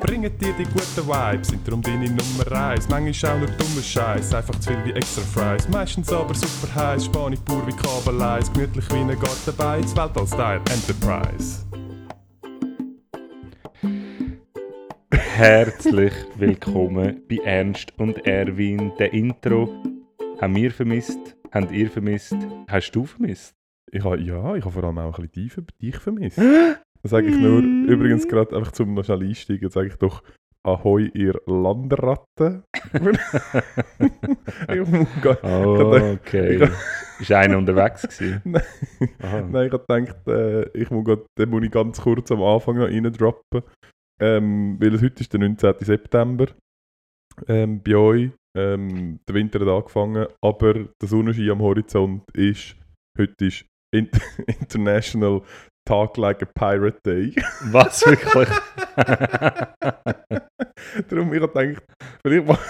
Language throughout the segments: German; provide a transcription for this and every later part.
bringen dir die guten Vibes, sind darum deine Nummer eins. Manchmal auch nur dummer Scheiß, einfach zu viel wie extra Fries. Meistens aber super heiß, Spanisch pur wie Kabeleis, gemütlich wie ein Gartenbeiz, Weltall-Style Enterprise. Herzlich willkommen bei Ernst und Erwin. Der Intro haben wir vermisst, habt ihr vermisst, hast du vermisst? Ich habe, ja, ich habe vor allem auch ein bisschen dich vermisst. Das sage ich nur, übrigens gerade einfach zum noch schnell einsteigen, sage ich doch Ahoi, ihr Landratten. ich muss gar- Oh, okay. Ist einer unterwegs gewesen? Nein. Nein, ich habe gedacht, äh, ich muss grad, den muss ich ganz kurz am Anfang noch reindroppen. Ähm, weil es heute ist der 19. September ähm, bei euch. Ähm, der Winter hat angefangen, aber der Sonnenschein am Horizont ist, heute ist In International Talk Like a Pirate Day. Was wirklich? Darum ich habe gedacht, vielleicht,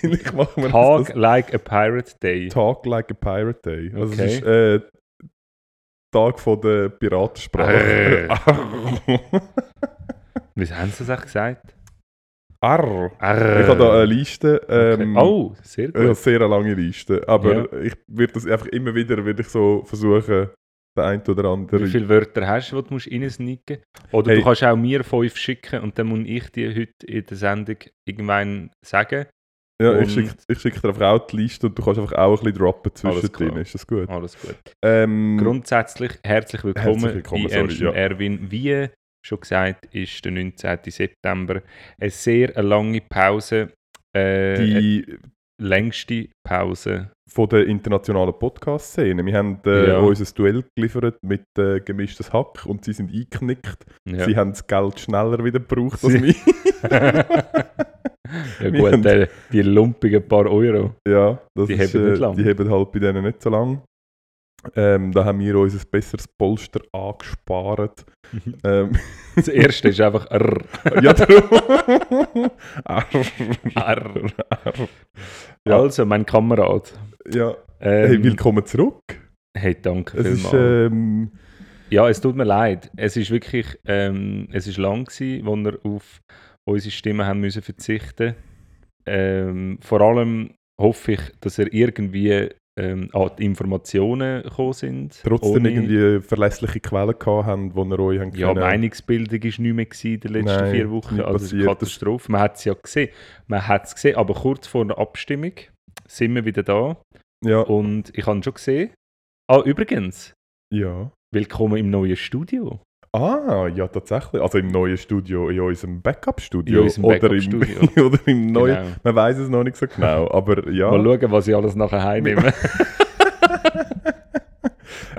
vielleicht machen wir Talk das like a pirate day. Talk Like a Pirate Day. Also Okay. es ist äh, Tag von der Piratensprache. Wie haben sie das auch gesagt? Arr. Arr. Ich habe da eine Liste. Ähm, okay. Oh, sehr Eine gut. sehr lange Liste. Aber ich werde das einfach immer wieder ich so versuchen, den einen oder anderen. Wie viele Wörter hast du, die du musst reinsnicken musst? Oder Hey. du kannst auch mir fünf schicken und dann muss ich dir heute in der Sendung irgendwann sagen. ja, und- ich schicke schick dir einfach auch die Liste und du kannst einfach auch ein bisschen droppen zwischendrin. Ist das gut? Alles gut. Ähm, Grundsätzlich herzlich willkommen, Herzlich willkommen, bei sorry, ja. Erwin. Wie schon gesagt, ist der 19. September eine sehr eine lange Pause. Äh, eine die längste Pause. von der internationalen Podcast-Szene. Wir haben äh, Ja. uns ein Duell geliefert mit äh, gemischtes Hack und sie sind eingeknickt. Ja. Sie haben das Geld schneller wieder gebraucht als wir. ja gut, haben- äh, die lumpigen paar Euro. Ja, das Die ist, heben äh, nicht lang. Die heben halt bei denen nicht so lang. Ähm, da haben wir uns ein besseres Polster angespart. ähm, Das erste ist einfach Rrr. ja, darum. Arr. Arr. Arr. Ja. Also, mein Kamerad. ja. Ähm, Hey, willkommen zurück. hey, danke Es vielmals. ähm, Ja, es tut mir leid. Es ist wirklich, ähm, es ist lang gewesen, wo wir auf unsere Stimmen haben müssen verzichten. Ähm, vor allem hoffe ich, dass ihr irgendwie ähm, an die Informationen gekommen sind. trotzdem irgendwie verlässliche Quellen gehabt haben, wo ihr euch haben Ja, können- Meinungsbildung war nicht mehr in den letzten Nein, vier Wochen. Also es eine. Katastrophe. Man hat es ja gesehen. Man hat es gesehen, aber kurz vor der Abstimmung sind wir wieder da. Ja, Und ich habe schon gesehen. Ah, übrigens, ja. willkommen im neuen Studio. Ah, ja, tatsächlich. Also im neuen Studio, in unserem Backup-Studio. In unserem oder, Backup-Studio. im, oder im neuen. Genau. Man weiß es noch nicht so genau, aber ja. Mal schauen, was ich alles nachher heimnehme.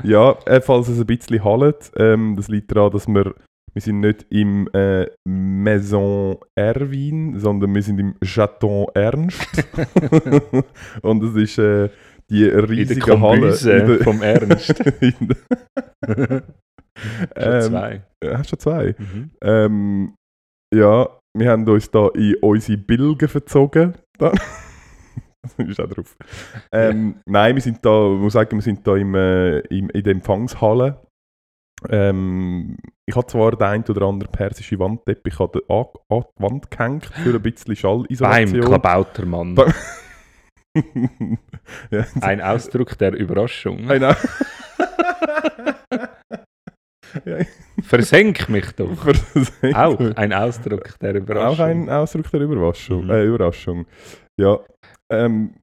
Ja, äh, falls es ein bisschen hallt, ähm, das liegt daran, dass wir, wir sind nicht im äh, Maison Erwin, sondern wir sind im Chaton Ernst. Und es ist äh, die in der riesige Halle. In der- vom Ernst. in der- Schon Ähm, zwei. äh, Hast du schon zwei? Mhm. Ähm, ja, wir haben uns da in unsere Bilgen verzogen. Da. das ist auch drauf. Ähm, Nein, wir sind da, ich muss sagen, wir sind da im, äh, im, in der Empfangshalle. Ähm, ich habe zwar den ein oder anderen persische Wandteppich an die, an, an die Wand gehängt für ein bisschen Beim Schallisolation. Klabautermann. Ba- ja, Ein Ausdruck der Überraschung. Ja, Versenk mich doch. versenkt Auch mich. ein Ausdruck der Überraschung. Auch ein Ausdruck der Überraschung. Mhm. Äh, Überraschung. Ja. Ähm,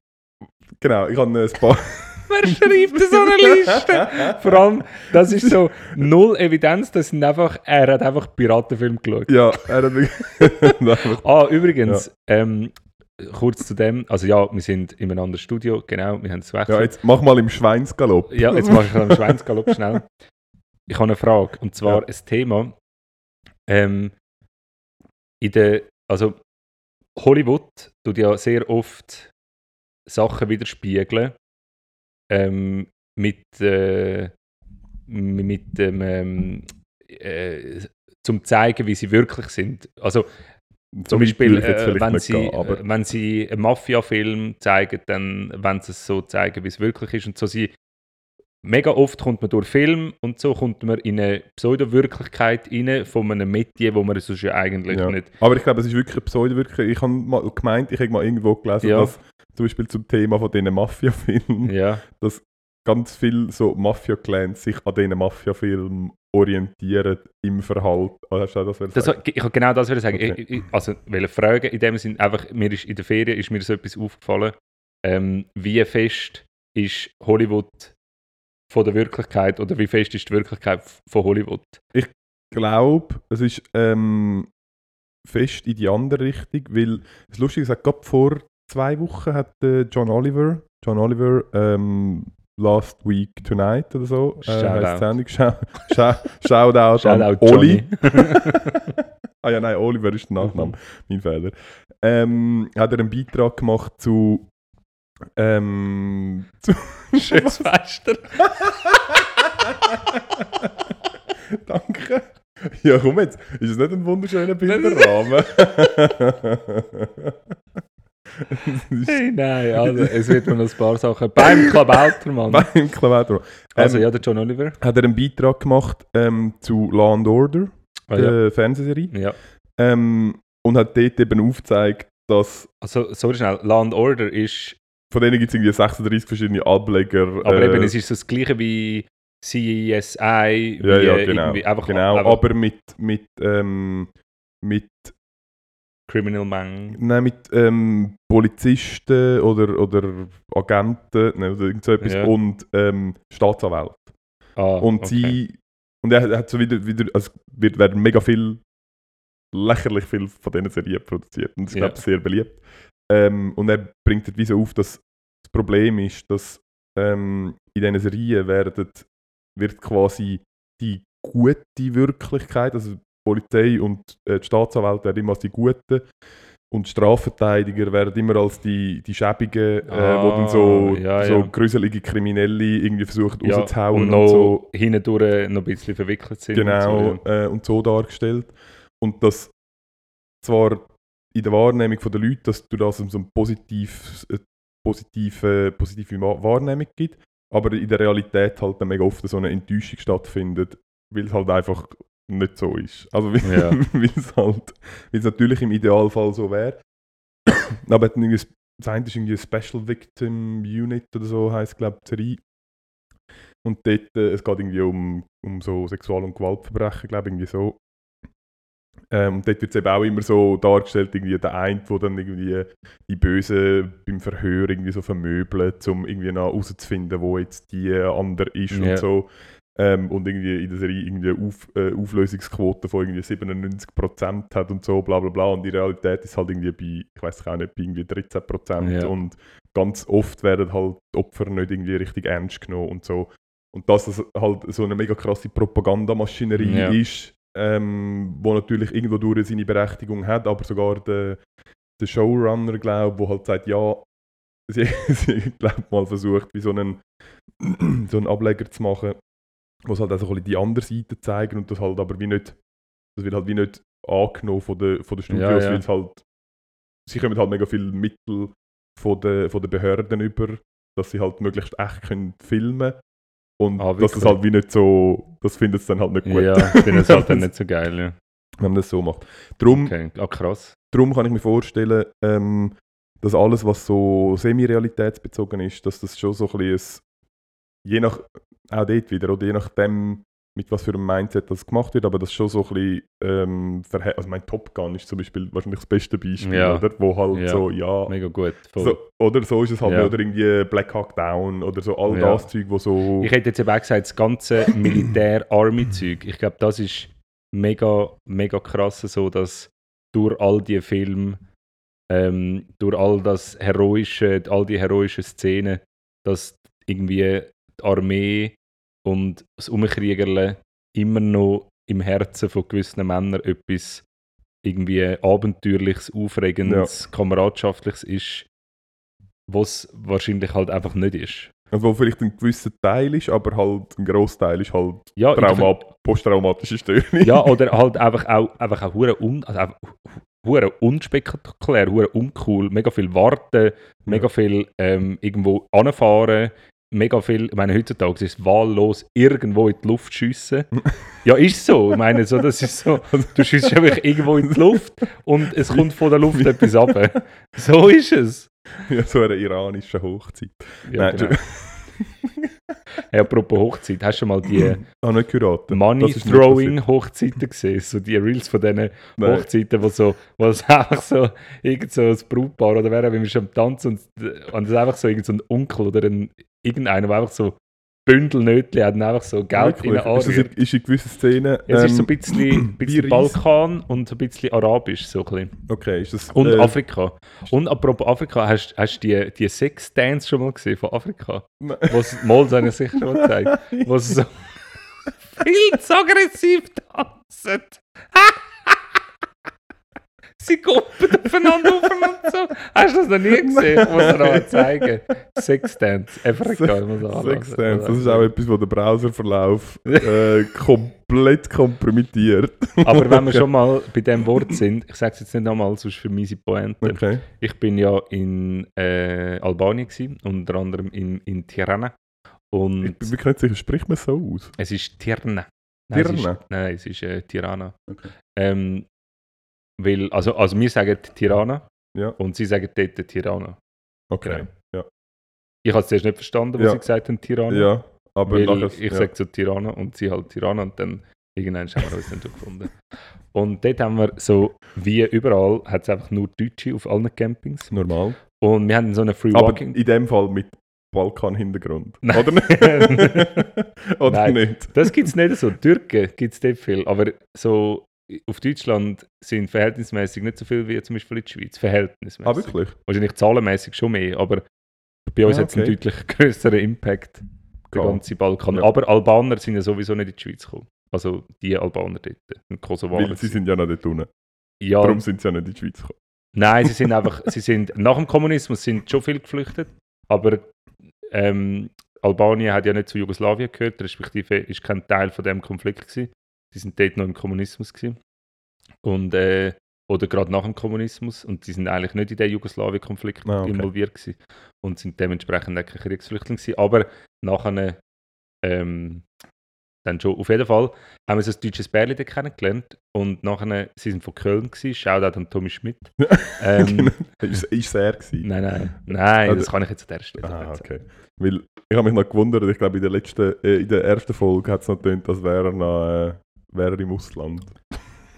genau, ich habe ein paar. Wer schreibt so eine Liste? Vor allem, das ist so null Evidenz, das sind einfach, er hat einfach Piratenfilm geschaut. ja, er hat wirklich. Ah, übrigens, ähm, kurz zu dem, also ja, wir sind in einem anderen Studio, genau, wir haben es ja, wechselt. jetzt mach mal im Schweinsgalopp. Ja, jetzt mache ich einen Schweinsgalopp schnell. Ich habe eine Frage, und zwar Ja. ein Thema. Ähm, in der, also Hollywood tut ja sehr oft Sachen widerspiegeln ähm, mit, äh, mit dem, ähm, äh, zum zeigen, wie sie wirklich sind. Also zum Beispiel, äh, wenn, sie, gehen, äh, wenn sie einen Mafia-Film zeigen, dann wenn sie es so zeigen, wie es wirklich ist. Und so sie, mega oft kommt man durch Film und so kommt man in eine Pseudo-Wirklichkeit rein von einem Metier, wo man sonst ja eigentlich Ja. nicht... Aber ich glaube, es ist wirklich eine Pseudo-Wirklichkeit. Ich habe mal gemeint, ich habe mal irgendwo gelesen, Ja. dass zum Beispiel zum Thema von diesen Mafia-Filmen, Ja, ganz viele so Mafia-Clans sich an diesen Mafia-Filmen orientieren im Verhalten. Ah, hast du das das, sagen? ich kann genau das würde sagen. Okay. Ich, ich, also, will fragen, in dem Sinn, einfach, mir ist in der Ferien ist mir so etwas aufgefallen, ähm, wie fest ist Hollywood von der Wirklichkeit oder wie fest ist die Wirklichkeit von Hollywood? Ich glaube, es ist ähm, fest in die andere Richtung, weil das Lustige ist, gerade vor zwei Wochen hat äh, John Oliver, John Oliver, ähm, Last Week Tonight oder so, äh, die Sendung. Schau, schau, Shoutout, Shoutout an. Oli. ah ja, nein, Oliver ist der Nachname, mein Fehler. Ähm, hat er einen Beitrag gemacht zu ähm, Schönes Fester. Danke. Ja, komm jetzt. Ist es nicht ein wunderschöner Bilderrahmen? Hey, nein, also, es wird mir noch ein paar Sachen. Beim Klabauter, Mann. Beim Klaviator. Also, Ähm, ja, der John Oliver. Hat er einen Beitrag gemacht ähm, zu Law and Order, Ah, ja. der Fernsehserie, ja. ähm, und hat dort eben aufgezeigt, dass Also, sorry schnell, Land Order ist. Von denen gibt es irgendwie 36 verschiedene Ableger. Aber äh, eben, es ist so das gleiche wie CSI. ja, wie, ja, äh, genau. irgendwie Einfach, genau, einfach aber mit, mit, ähm, mit, Criminal Man. nein, mit ähm, Polizisten oder, oder Agenten ne, oder irgend so etwas Ja. und ähm, Staatsanwälte. Ah, Und okay. sie. Und er hat so wieder. wieder also wird, werden mega viel. lächerlich viel von diesen Serien produziert. Und ist, Ja. glaube ich, sehr beliebt. Ähm, und er bringt dort wie so auf, dass das Problem ist, dass ähm, in diesen Serien werden, wird quasi die gute Wirklichkeit, also die Polizei und äh, die Staatsanwälte werden immer als die Guten und die Strafverteidiger werden immer als die, die Schäbigen, äh, wo dann so, Ah, ja, so ja. gruselige Kriminelle irgendwie versuchen ja, rauszuhauen und und, noch so. hindurch noch ein bisschen verwickelt sind. Genau, Und so, äh, und so dargestellt. Und dass zwar in der Wahrnehmung der Leute, dass du das so eine positiv, äh, positive, positive Wa- Wahrnehmung gibt, aber in der Realität halt dann mega oft so eine Enttäuschung stattfindet, weil es halt einfach nicht so ist. Also weil Ja. es halt, weil es natürlich im Idealfall so wäre. aber das eine ist irgendwie Special Victim Unit oder so, heisst glaube ich Serie. Und dort, äh, es geht irgendwie um, um so Sexual- und Gewaltverbrechen, glaube ich, irgendwie so. Ähm, und dort wird es eben auch immer so dargestellt, irgendwie der eine, der dann irgendwie die Bösen beim Verhör irgendwie so vermöbelt, um irgendwie noch herauszufinden, wo jetzt die andere ist Ja. und so. Ähm, und irgendwie in der Serie irgendwie eine Auf, äh, Auflösungsquote von irgendwie 97% hat und so, bla bla bla. Und die Realität ist halt irgendwie bei, ich weiß auch nicht, bei irgendwie 13%. Ja. Und ganz oft werden halt die Opfer nicht irgendwie richtig ernst genommen und so. Und dass das halt so eine mega krasse Propagandamaschinerie Ja. ist, ähm, wo natürlich irgendwo durch seine Berechtigung hat, aber sogar der, der Showrunner, glaube wo halt sagt, ja, sie, sie glaub, mal versucht, wie so einen, so einen Ableger zu machen, wo es halt auch so ein bisschen die andere Seite zeigen und das halt aber wie nicht, das wird halt wie nicht angenommen von den, von den Studios, Ja, ja. weil es halt, sie kommen halt mega viele Mittel von den, von den Behörden über, dass sie halt möglichst echt können filmen und Ah, dass das wirklich? halt wie nicht so, das findet es dann halt nicht gut. Ja, ich finde es halt dann nicht so geil. Ja. wenn man das so macht. Darum, Okay. Ah, krass. darum kann ich mir vorstellen, ähm, dass alles, was so semi-realitätsbezogen ist, dass das schon so ein bisschen, je nach, auch dort wieder, oder je nachdem, mit was für einem Mindset das gemacht wird, aber das schon so ein bisschen, ähm, also mein Top Gun ist zum Beispiel wahrscheinlich das beste Beispiel, Ja. oder? Wo halt Ja. so, ja, Mega gut. So, oder so ist es halt, Ja. oder irgendwie Black Hawk Down oder so all das Zeug, wo so, Ich hätte jetzt eben auch gesagt, das ganze Militär-Army-Zeug. Ich glaube, das ist mega, mega krass, so dass durch all die Filme, ähm, durch all das heroische, all die heroischen Szenen, dass irgendwie die Armee und das Umkriegerle immer noch im Herzen von gewissen Männern etwas irgendwie abenteuerliches, aufregendes, kameradschaftliches ist, was wahrscheinlich halt einfach nicht ist. also wo vielleicht ein gewisser Teil ist, aber halt ein Großteil ist halt Ja, Trauma, posttraumatische Störung. Ja, oder halt einfach auch, einfach auch hure un, also einfach hure unspektakulär, hure uncool, mega viel warten, mega viel ähm, irgendwo anfahren, mega viel, ich meine, heutzutage ist es wahllos irgendwo in die Luft schiessen. ja, ist so. Ich meine, so, das ist so, du schießt einfach irgendwo in die Luft und es kommt von der Luft etwas ab. So ist es. ja, so eine iranische Hochzeit. Ja, Nein, genau. hey, apropos Hochzeit, hast du schon mal die Ah, Money-Throwing-Hochzeiten gesehen? So die Reels von diesen Nein. Hochzeiten, wo, so, wo es einfach so, irgend so ein Brautpaar oder wer, wenn wir schon am Tanzen und, und es ist einfach so irgend so ein Onkel oder ein, irgendeiner, der einfach so Bündelnötchen hat und einfach so Geld in Wirklich? den Ist, das anrührt. in, ist in gewissen Szenen. Ja, es ist so ähm, ein bisschen, bisschen wie Balkan und so ein bisschen Arabisch. So ein bisschen. Okay, ist das. Und äh, Afrika. Und apropos Afrika, hast du die, die Sex-Dance schon mal gesehen von Afrika? Nein. Was mal seine sicher schon mal gezeigt. Wo sie so viel zu aggressiv tanzen. Sie kumpeln aufeinander auf und so. Hast du das noch nie gesehen? Ich muss noch mal zeigen. Sexdance, Afrika. muss man anlassen. Sex Dance, das ist auch etwas, wo der Browserverlauf äh, komplett kompromittiert. Aber wenn wir schon mal bei dem Wort sind, ich sage es jetzt nicht nochmal, sonst für meine Pointe. Okay. Ich bin ja in äh, Albanien gewesen, unter anderem in, in Tirana. Ich Und bin mir nicht sicher, spricht man so aus? es ist Tirna. Nein, es ist, nein, es ist äh, Tirana. Okay. Ähm, weil, also, also wir sagen Tirana Ja. und sie sagen dort Tirana. Okay. Ich habe es zuerst nicht verstanden, was Ja. sie gesagt haben, Tirana. Ja, aber weil nachher. ich ja. sage so Tirana und sie halt Tirana und dann irgendwann haben wir uns dann schon gefunden. Und dort haben wir so, wie überall, hat es einfach nur Deutsche auf allen Campings. normal. Und wir hatten so eine Free Aber Walking. in dem Fall mit Balkan-Hintergrund. Oder nicht? Oder Nein. nicht? Das gibt es nicht so. Türken gibt es dort viel. Aber so auf Deutschland sind verhältnismäßig nicht so viel wie zum Beispiel in der Schweiz. Verhältnismäßig. Ah, wirklich? Wahrscheinlich zahlenmäßig schon mehr, aber bei uns Ah, hat es einen okay. deutlich größeren Impact, der ganze Balkan. Ja. Aber Albaner sind ja sowieso nicht in die Schweiz gekommen. Also die Albaner dort, und Kosovaner. Weil sie sind ja noch dort unten. ja, Darum sind sie ja nicht in die Schweiz gekommen. nein, sie sind einfach, sie sind nach dem Kommunismus sind schon viel geflüchtet, aber ähm, Albanien hat ja nicht zu Jugoslawien gehört, respektive ist kein Teil von dem Konflikt gewesen. Sie sind dort noch im Kommunismus gewesen. Und äh, oder gerade nach dem Kommunismus und sie sind eigentlich nicht in den Jugoslawien-Konflikt Ah, okay. involviert gewesen und sind dementsprechend auch keine Kriegsflüchtlinge gewesen. Aber nachher ähm, dann schon. Auf jeden Fall haben wir so ein deutsches Bärli kennengelernt und nachher, sie sind von Köln gewesen, Shoutout an Tommy Schmidt. Ähm, Genau. ist, ist er gewesen? Nein, nein, nein, Ah, das kann ich jetzt an der Stelle Ah, okay. Weil ich habe mich noch gewundert, ich glaube in der letzten, äh, in der ersten Folge hat es noch getönt, als wäre er noch äh, wäre er im Ausland.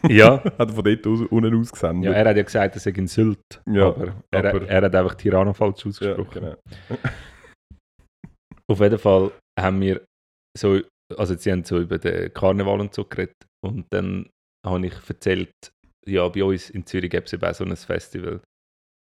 Ja, Hat er von dort aus, unten aus gesendet. ja, er hat ja gesagt, er sei in Sylt, Ja, aber, er, aber- er hat einfach Tirana falsch Ja, ausgesprochen. genau. Auf jeden Fall haben wir so, also sie haben so über den Karneval und so geredet und dann habe ich erzählt, ja, bei uns in Zürich gäbe es eben auch so ein Festival.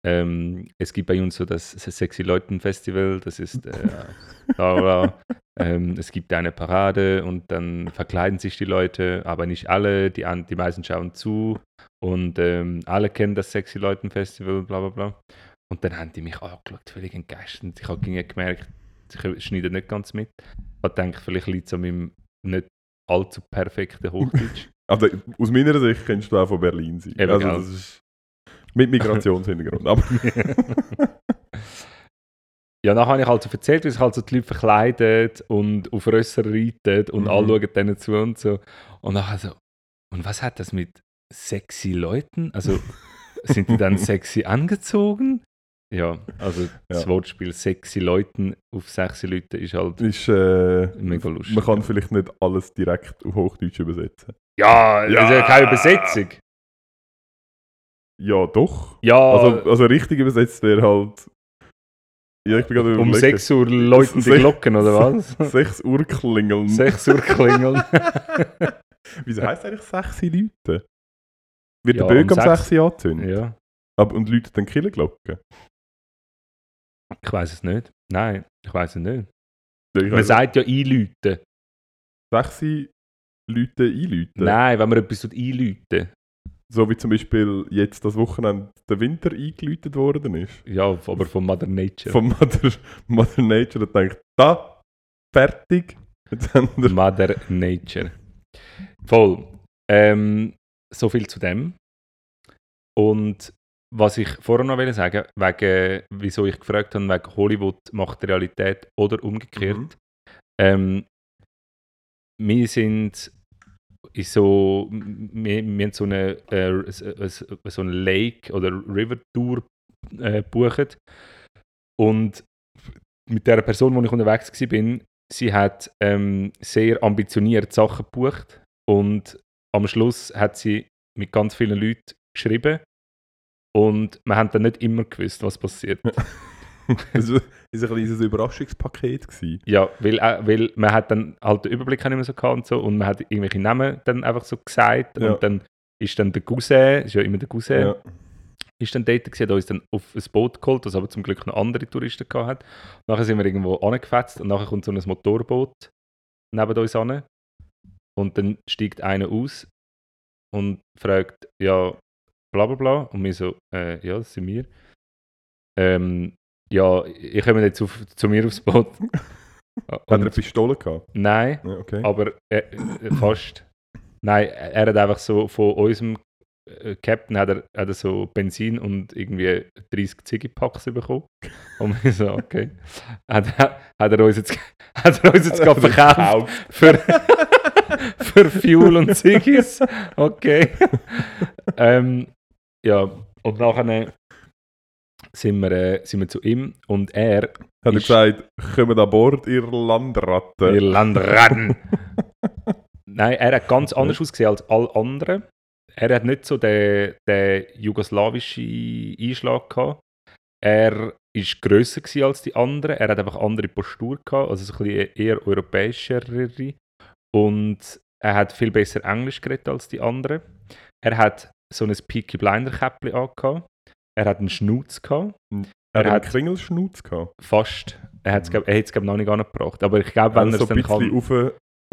Ähm, es gibt bei uns so das Sexy Leuten Festival, das ist äh, bla, bla. Ähm, es gibt eine Parade und dann verkleiden sich die Leute, aber nicht alle, die, die meisten schauen zu und ähm, alle kennen das Sexy Leuten Festival, bla bla bla. Und dann haben die mich angeschaut, völlig entgeistert. Ich habe gemerkt, ich schneide nicht ganz mit. Ich habe gedacht, vielleicht liegt es an meinem nicht allzu perfekten Hochdeutsch. Also aus meiner Sicht kennst du auch von Berlin sein. Eben, also das ist mit Migrationshintergrund. Aber ja, dann habe ich halt so erzählt, wie sich halt so die Leute verkleiden und auf Rösser reiten und Mhm. alle schauen denen zu und so. Und dann so, und was hat das mit sexy Leuten? Also sind die dann sexy angezogen? Ja, also das Ja. Wortspiel sexy Leuten auf sexy Leute ist halt Ist, äh, mega lustig. man kann vielleicht nicht alles direkt auf Hochdeutsch übersetzen. ja, das ist ja Ja. keine Übersetzung. Ja, doch. Ja, Also, also richtig übersetzt wäre halt. Ja, ich bin gerade um überlegen. 6 Uhr läuten die Glocken, oder was? 6 Uhr klingeln. 6 Uhr klingeln. Wieso heisst eigentlich 6 Leute? Wird Ja, der Böck um am sechs. 6 Uhr angezündet? ja, Aber, und Leute dann Killenglocken? ich weiß es nicht. Nein, ich weiß es nicht. Ja, Man sagt ja einläuten. 6 Leute einläuten. Nein, wenn man etwas einläuten. So wie zum Beispiel jetzt das Wochenende der Winter eingeläutet worden ist. Ja, aber von Mother Nature. Von Mother, Mother Nature und denkt, da, fertig. Mother Nature. Voll. Ähm, so viel zu dem. Und was ich vorher noch will sagen, wegen, wieso ich gefragt habe, wegen Hollywood macht Realität oder umgekehrt. Mhm. Ähm, wir sind in so, wir, wir haben so eine, äh, so so eine Lake oder River Tour äh, gebucht. Und mit der Person, wo ich unterwegs war, sie hat ähm, sehr ambitioniert Sachen gebucht und am Schluss hat sie mit ganz vielen Leuten geschrieben und wir haben dann nicht immer gewusst, was passiert. Es war ein kleines Überraschungspaket. Gewesen. Ja, weil, äh, weil man hat dann halt den Überblick nicht mehr so gehabt und so und man hat irgendwelche Namen dann einfach so gesagt Ja. und dann ist dann der Cousin, ist ja immer der Cousin, Ja. ist dann dort gewesen, hat uns dann auf ein Boot geholt, das aber zum Glück noch andere Touristen gehabt hat. Nachher sind wir irgendwo angefetzt und nachher kommt so ein Motorboot neben uns an und dann steigt einer aus und fragt, ja, bla bla bla und wir so, äh, ja, das sind wir. Ähm, ja, ich komme jetzt auf, zu mir aufs Boot. Hat er eine Pistole gehabt? nein, Ja, okay. aber äh, äh, fast. Nein, er hat einfach so von unserem äh, Captain hat er, hat er so Benzin und irgendwie 30 Ziggy-Packs bekommen. Und wir so, okay. Hat, er- hat er uns jetzt, hat er uns jetzt gerade verkauft für, für Fuel und Ziggis. Okay. ähm, ja, und nachher sind wir, äh, sind wir zu ihm und er, Hat er ist- gesagt, kommt an Bord, ihr Landratten. ihr Landratten. Nein, er hat ganz anders ausgesehen als alle anderen. Er hat nicht so den, den jugoslawischen Einschlag gehabt. Er war grösser als die anderen. Er hat einfach andere Postur gehabt, also so ein bisschen eher europäischere. Und er hat viel besser Englisch geredet als die anderen. Er hat so ein Peaky Blinder Käppli angehabt. Er hat einen Schnauz gehabt. Er er hat einen Kringelschnutz gehabt. Fast. Er hat es, hat es glaub, noch nicht angebracht. Aber ich glaube, wenn Also er es so ein dann kann... auf,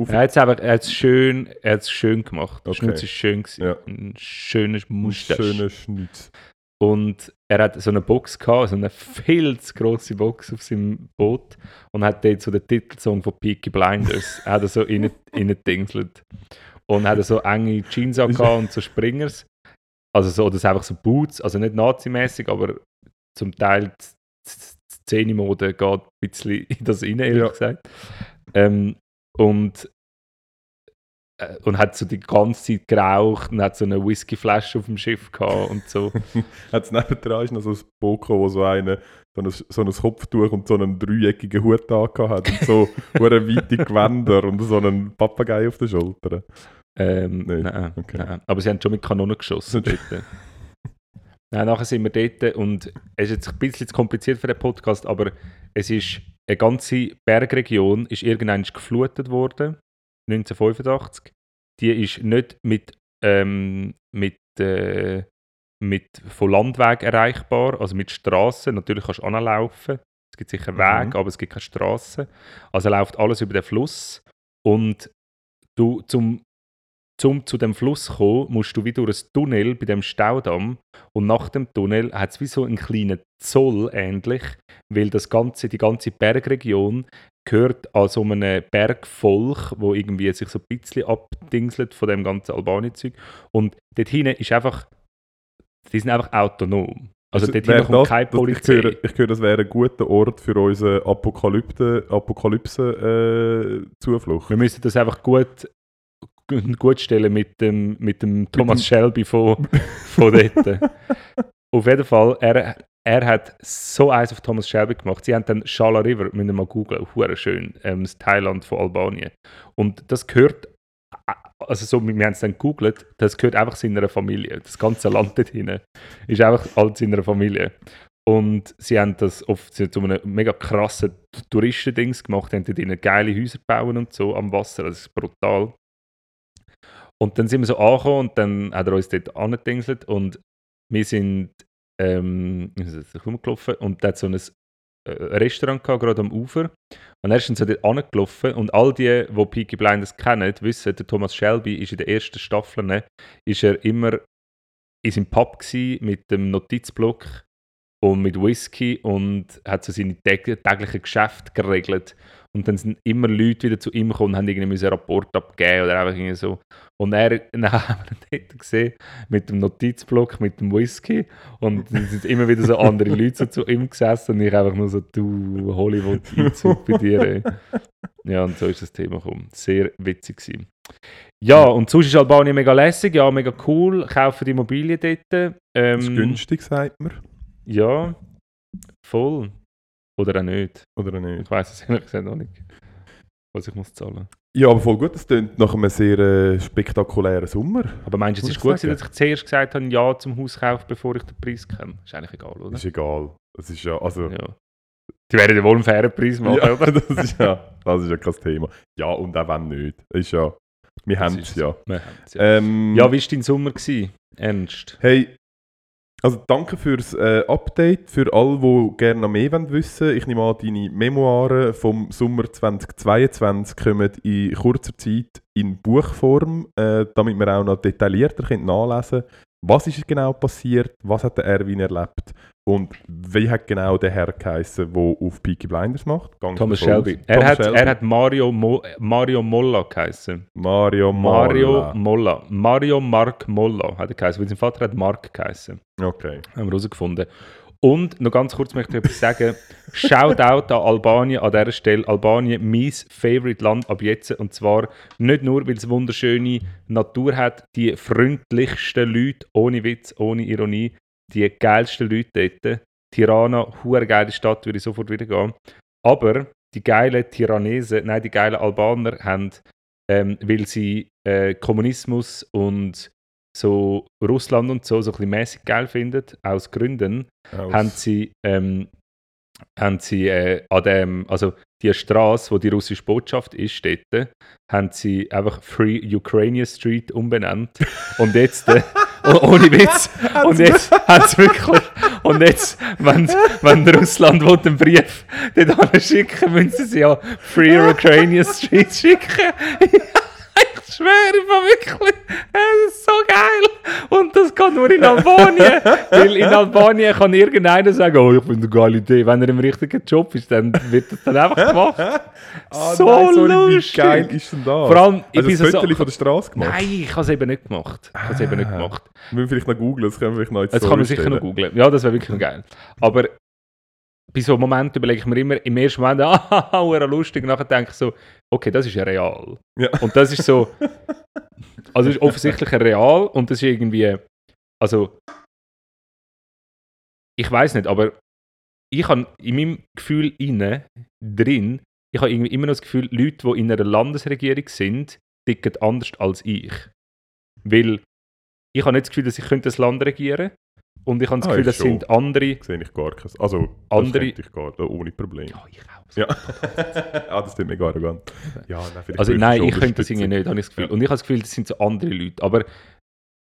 auf Er hat es einfach er hat's schön, er hat's schön gemacht. Der Okay. Schnutz ist schön. Gewesen. Ja. Ein schöner einen Mustache. schönen Schnutz. Und er hat so eine Box gehabt, so eine viel zu grosse Box auf seinem Boot und hat dort so den Titelsong von Peaky Blinders hat er so rein- reingedingselt. Und hat er so enge Jeans und so Springers. Also so, das einfach so Boots, also nicht nazimäßig, aber zum Teil die- Szenemode geht ein bisschen in das rein, ehrlich Ja. gesagt. Ähm, und äh, und hat so die ganze Zeit geraucht und hat so eine Whiskyflasche auf dem Schiff gehabt und so. Hat es nebendran ist noch so ein gekommen, wo so eine so ein, so ein Kopftuch und so einen dreieckigen Hut angehabt hat und so hure weite Gewänder und so einen Papagei auf der Schulter. Ähm, Nicht? nein, Okay. nein. Aber sie haben schon mit Kanonen geschossen dort. nein, nachher sind wir dort und es ist jetzt ein bisschen zu kompliziert für den Podcast, aber es ist eine ganze Bergregion ist irgendwann geflutet worden, 1985. Die ist nicht mit, ähm, mit, äh, mit von Landweg erreichbar, also mit Straßen. Natürlich kannst du anlaufen. Es gibt sicher Mhm. Wege, aber es gibt keine Straßen. Also läuft alles über den Fluss und du zum zum zu dem Fluss zu kommen, musst du wie durch ein Tunnel bei dem Staudamm und nach dem Tunnel hat es wie so einen kleinen Zoll ähnlich, weil das ganze, die ganze Bergregion gehört an so einem Bergvolk, wo irgendwie sich so ein bisschen abdingselt von dem ganzen Albanien-Zeug und dort hinten ist einfach, die sind einfach autonom. Also, dort hinten kommt das- keine Polizei. Ich höre, ich höre, das wäre ein guter Ort für unsere Apokalypse, Apokalypse äh, Zuflucht. Wir müssen das einfach gut, gut stellen mit dem, mit dem Thomas Shelby von, von dort. Auf jeden Fall, er, er hat so eins auf Thomas Shelby gemacht. Sie haben dann Shala River, müssen wir mal googeln, hure schön, ähm, das Thailand von Albanien. Und das gehört, also so, wir haben es dann gegoogelt, das gehört einfach seiner Familie. Das ganze Land dort hinten ist einfach alles seiner Familie. Und sie haben das oft zu einem mega krassen Touristendings gemacht, haben dort ihnen geile Häuser bauen und so am Wasser, das ist brutal. Und dann sind wir so angekommen und dann hat er uns dort angedingselt und wir sind ähm, rumgelaufen und da hat so ein äh, Restaurant gehabt, gerade am Ufer. Und er ist dann so dort angelaufen und all die, die Peaky Blinders kennen, wissen, der Thomas Shelby ist in der ersten Staffel ne, ist er immer in seinem Pub mit dem Notizblock und mit Whisky und hat so seine täglichen Geschäfte geregelt. Und dann sind immer Leute wieder zu ihm gekommen und haben irgendwie einen Rapport abgegeben oder einfach irgendwie so. Und er, dann haben wir ihn dort gesehen, mit dem Notizblock, mit dem Whisky. Und dann sind immer wieder so andere Leute so zu ihm gesessen und ich einfach nur so, du Hollywood-Einzug bei dir. Ey. Ja, und so ist das Thema gekommen. Sehr witzig gewesen. Ja, und sonst ist Albanien mega lässig, ja, mega cool. Kaufen die Immobilien dort. Ähm, ist günstig, sagt man. Ja, voll. Oder auch nicht. Oder auch nicht? Ich weiß es ehrlich gesagt noch nicht, was ich muss zahlen. Ja, aber voll gut. Das klingt nach einem sehr äh, spektakulären Sommer. Aber meinst du, es Muss ist gut, sagen. dass ich zuerst gesagt habe, ja zum Hauskauf, bevor ich den Preis kenne? Ist eigentlich egal, oder? Ist egal. Das ist ja, also... Ja. Die werden ja wohl einen fairen Preis machen, Ja, oder? das ist ja, das ist ja kein Thema. Ja, und auch wenn nicht. Ist ja... Wir haben es ja. Ja. Ähm, ja, wie war dein Sommer? Gewesen? Ernst? Hey, also danke fürs äh, Update. Für alle, die gerne noch mehr wollen wissen Ich nehme an, deine Memoiren vom Sommer 2022 kommen in kurzer Zeit in Buchform, äh, damit wir auch noch detaillierter nachlesen können. Was ist genau passiert? Was hat der Erwin erlebt? Und wie hat genau der Herr geheißen, der auf Peaky Blinders macht? Ich Thomas. Shelby. Er, Thomas hat, Shelby. er hat Mario, Mo Mario Molla geheißen. Mario Mario Molla. Molla. Mario Mark Molla hat er geheißen, weil sein Vater hat Mark geheißen. Okay. Haben wir herausgefunden. Und noch ganz kurz möchte ich etwas sagen. Shoutout an Albanien an dieser Stelle. Albanien, mein favorite Land ab jetzt. Und zwar nicht nur, weil es wunderschöne Natur hat, die freundlichsten Leute, ohne Witz, ohne Ironie, die geilsten Leute dort. Tirana, hure geile Stadt, würde ich sofort wieder gehen. Aber die geilen Tiranesen, nein, die geilen Albaner haben, ähm, weil sie äh, Kommunismus und so Russland und so so ein bisschen mäßig geil finden, aus Gründen, Aus- haben sie, ähm, haben sie äh, an dem, also die Straße, wo die russische Botschaft ist, dort, haben sie einfach Free Ukrainian Street umbenannt. Und jetzt, äh, oh- ohne Witz, und jetzt haben sie wirklich, und jetzt, wenn, wenn Russland will, einen Brief dort schicken, müssen sie sie ja Free Ukrainian Street schicken. Schwöre, ich war wirklich, es ist so geil. Und das geht nur in Albanien. Weil in Albanien kann irgendeiner sagen, oh, ich finde eine geile Idee. Wenn er im richtigen Job ist, dann wird das dann einfach gemacht. Ah, so nein, sorry, lustig. Wie geil ist denn das? Vor allem, ich also das so- Foto von der Straße gemacht? Nein, ich habe es eben nicht gemacht. Ich habe es eben nicht Ah. gemacht. Wir müssen vielleicht noch googeln, das können wir vielleicht noch Jetzt kann man sicher noch googlen. Ja, das wäre wirklich noch geil. Aber bei so einem Moment überlege ich mir immer, im ersten Moment, ah, lustig, und nachher denke ich so, okay, das ist ja real. Ja. Und das ist so, also ist offensichtlich real und das ist irgendwie, also, ich weiß nicht, aber ich habe in meinem Gefühl inne, drin, ich habe irgendwie immer noch das Gefühl, Leute, die in einer Landesregierung sind, ticken anders als ich. Weil ich habe nicht das Gefühl, dass ich könnte das Land regieren und ich habe das Ah, Gefühl, das schon. sind andere. Sehe ich gar keins. Also, das Andere- könnte ich gar ohne Problem. Ja, ich auch. Ja. ah, das tut mir gar nicht an. Ja, nein, Also nein, ich könnte das irgendwie nicht, habe ich das Gefühl. Ja. Und ich habe das Gefühl, das sind so andere Leute. Aber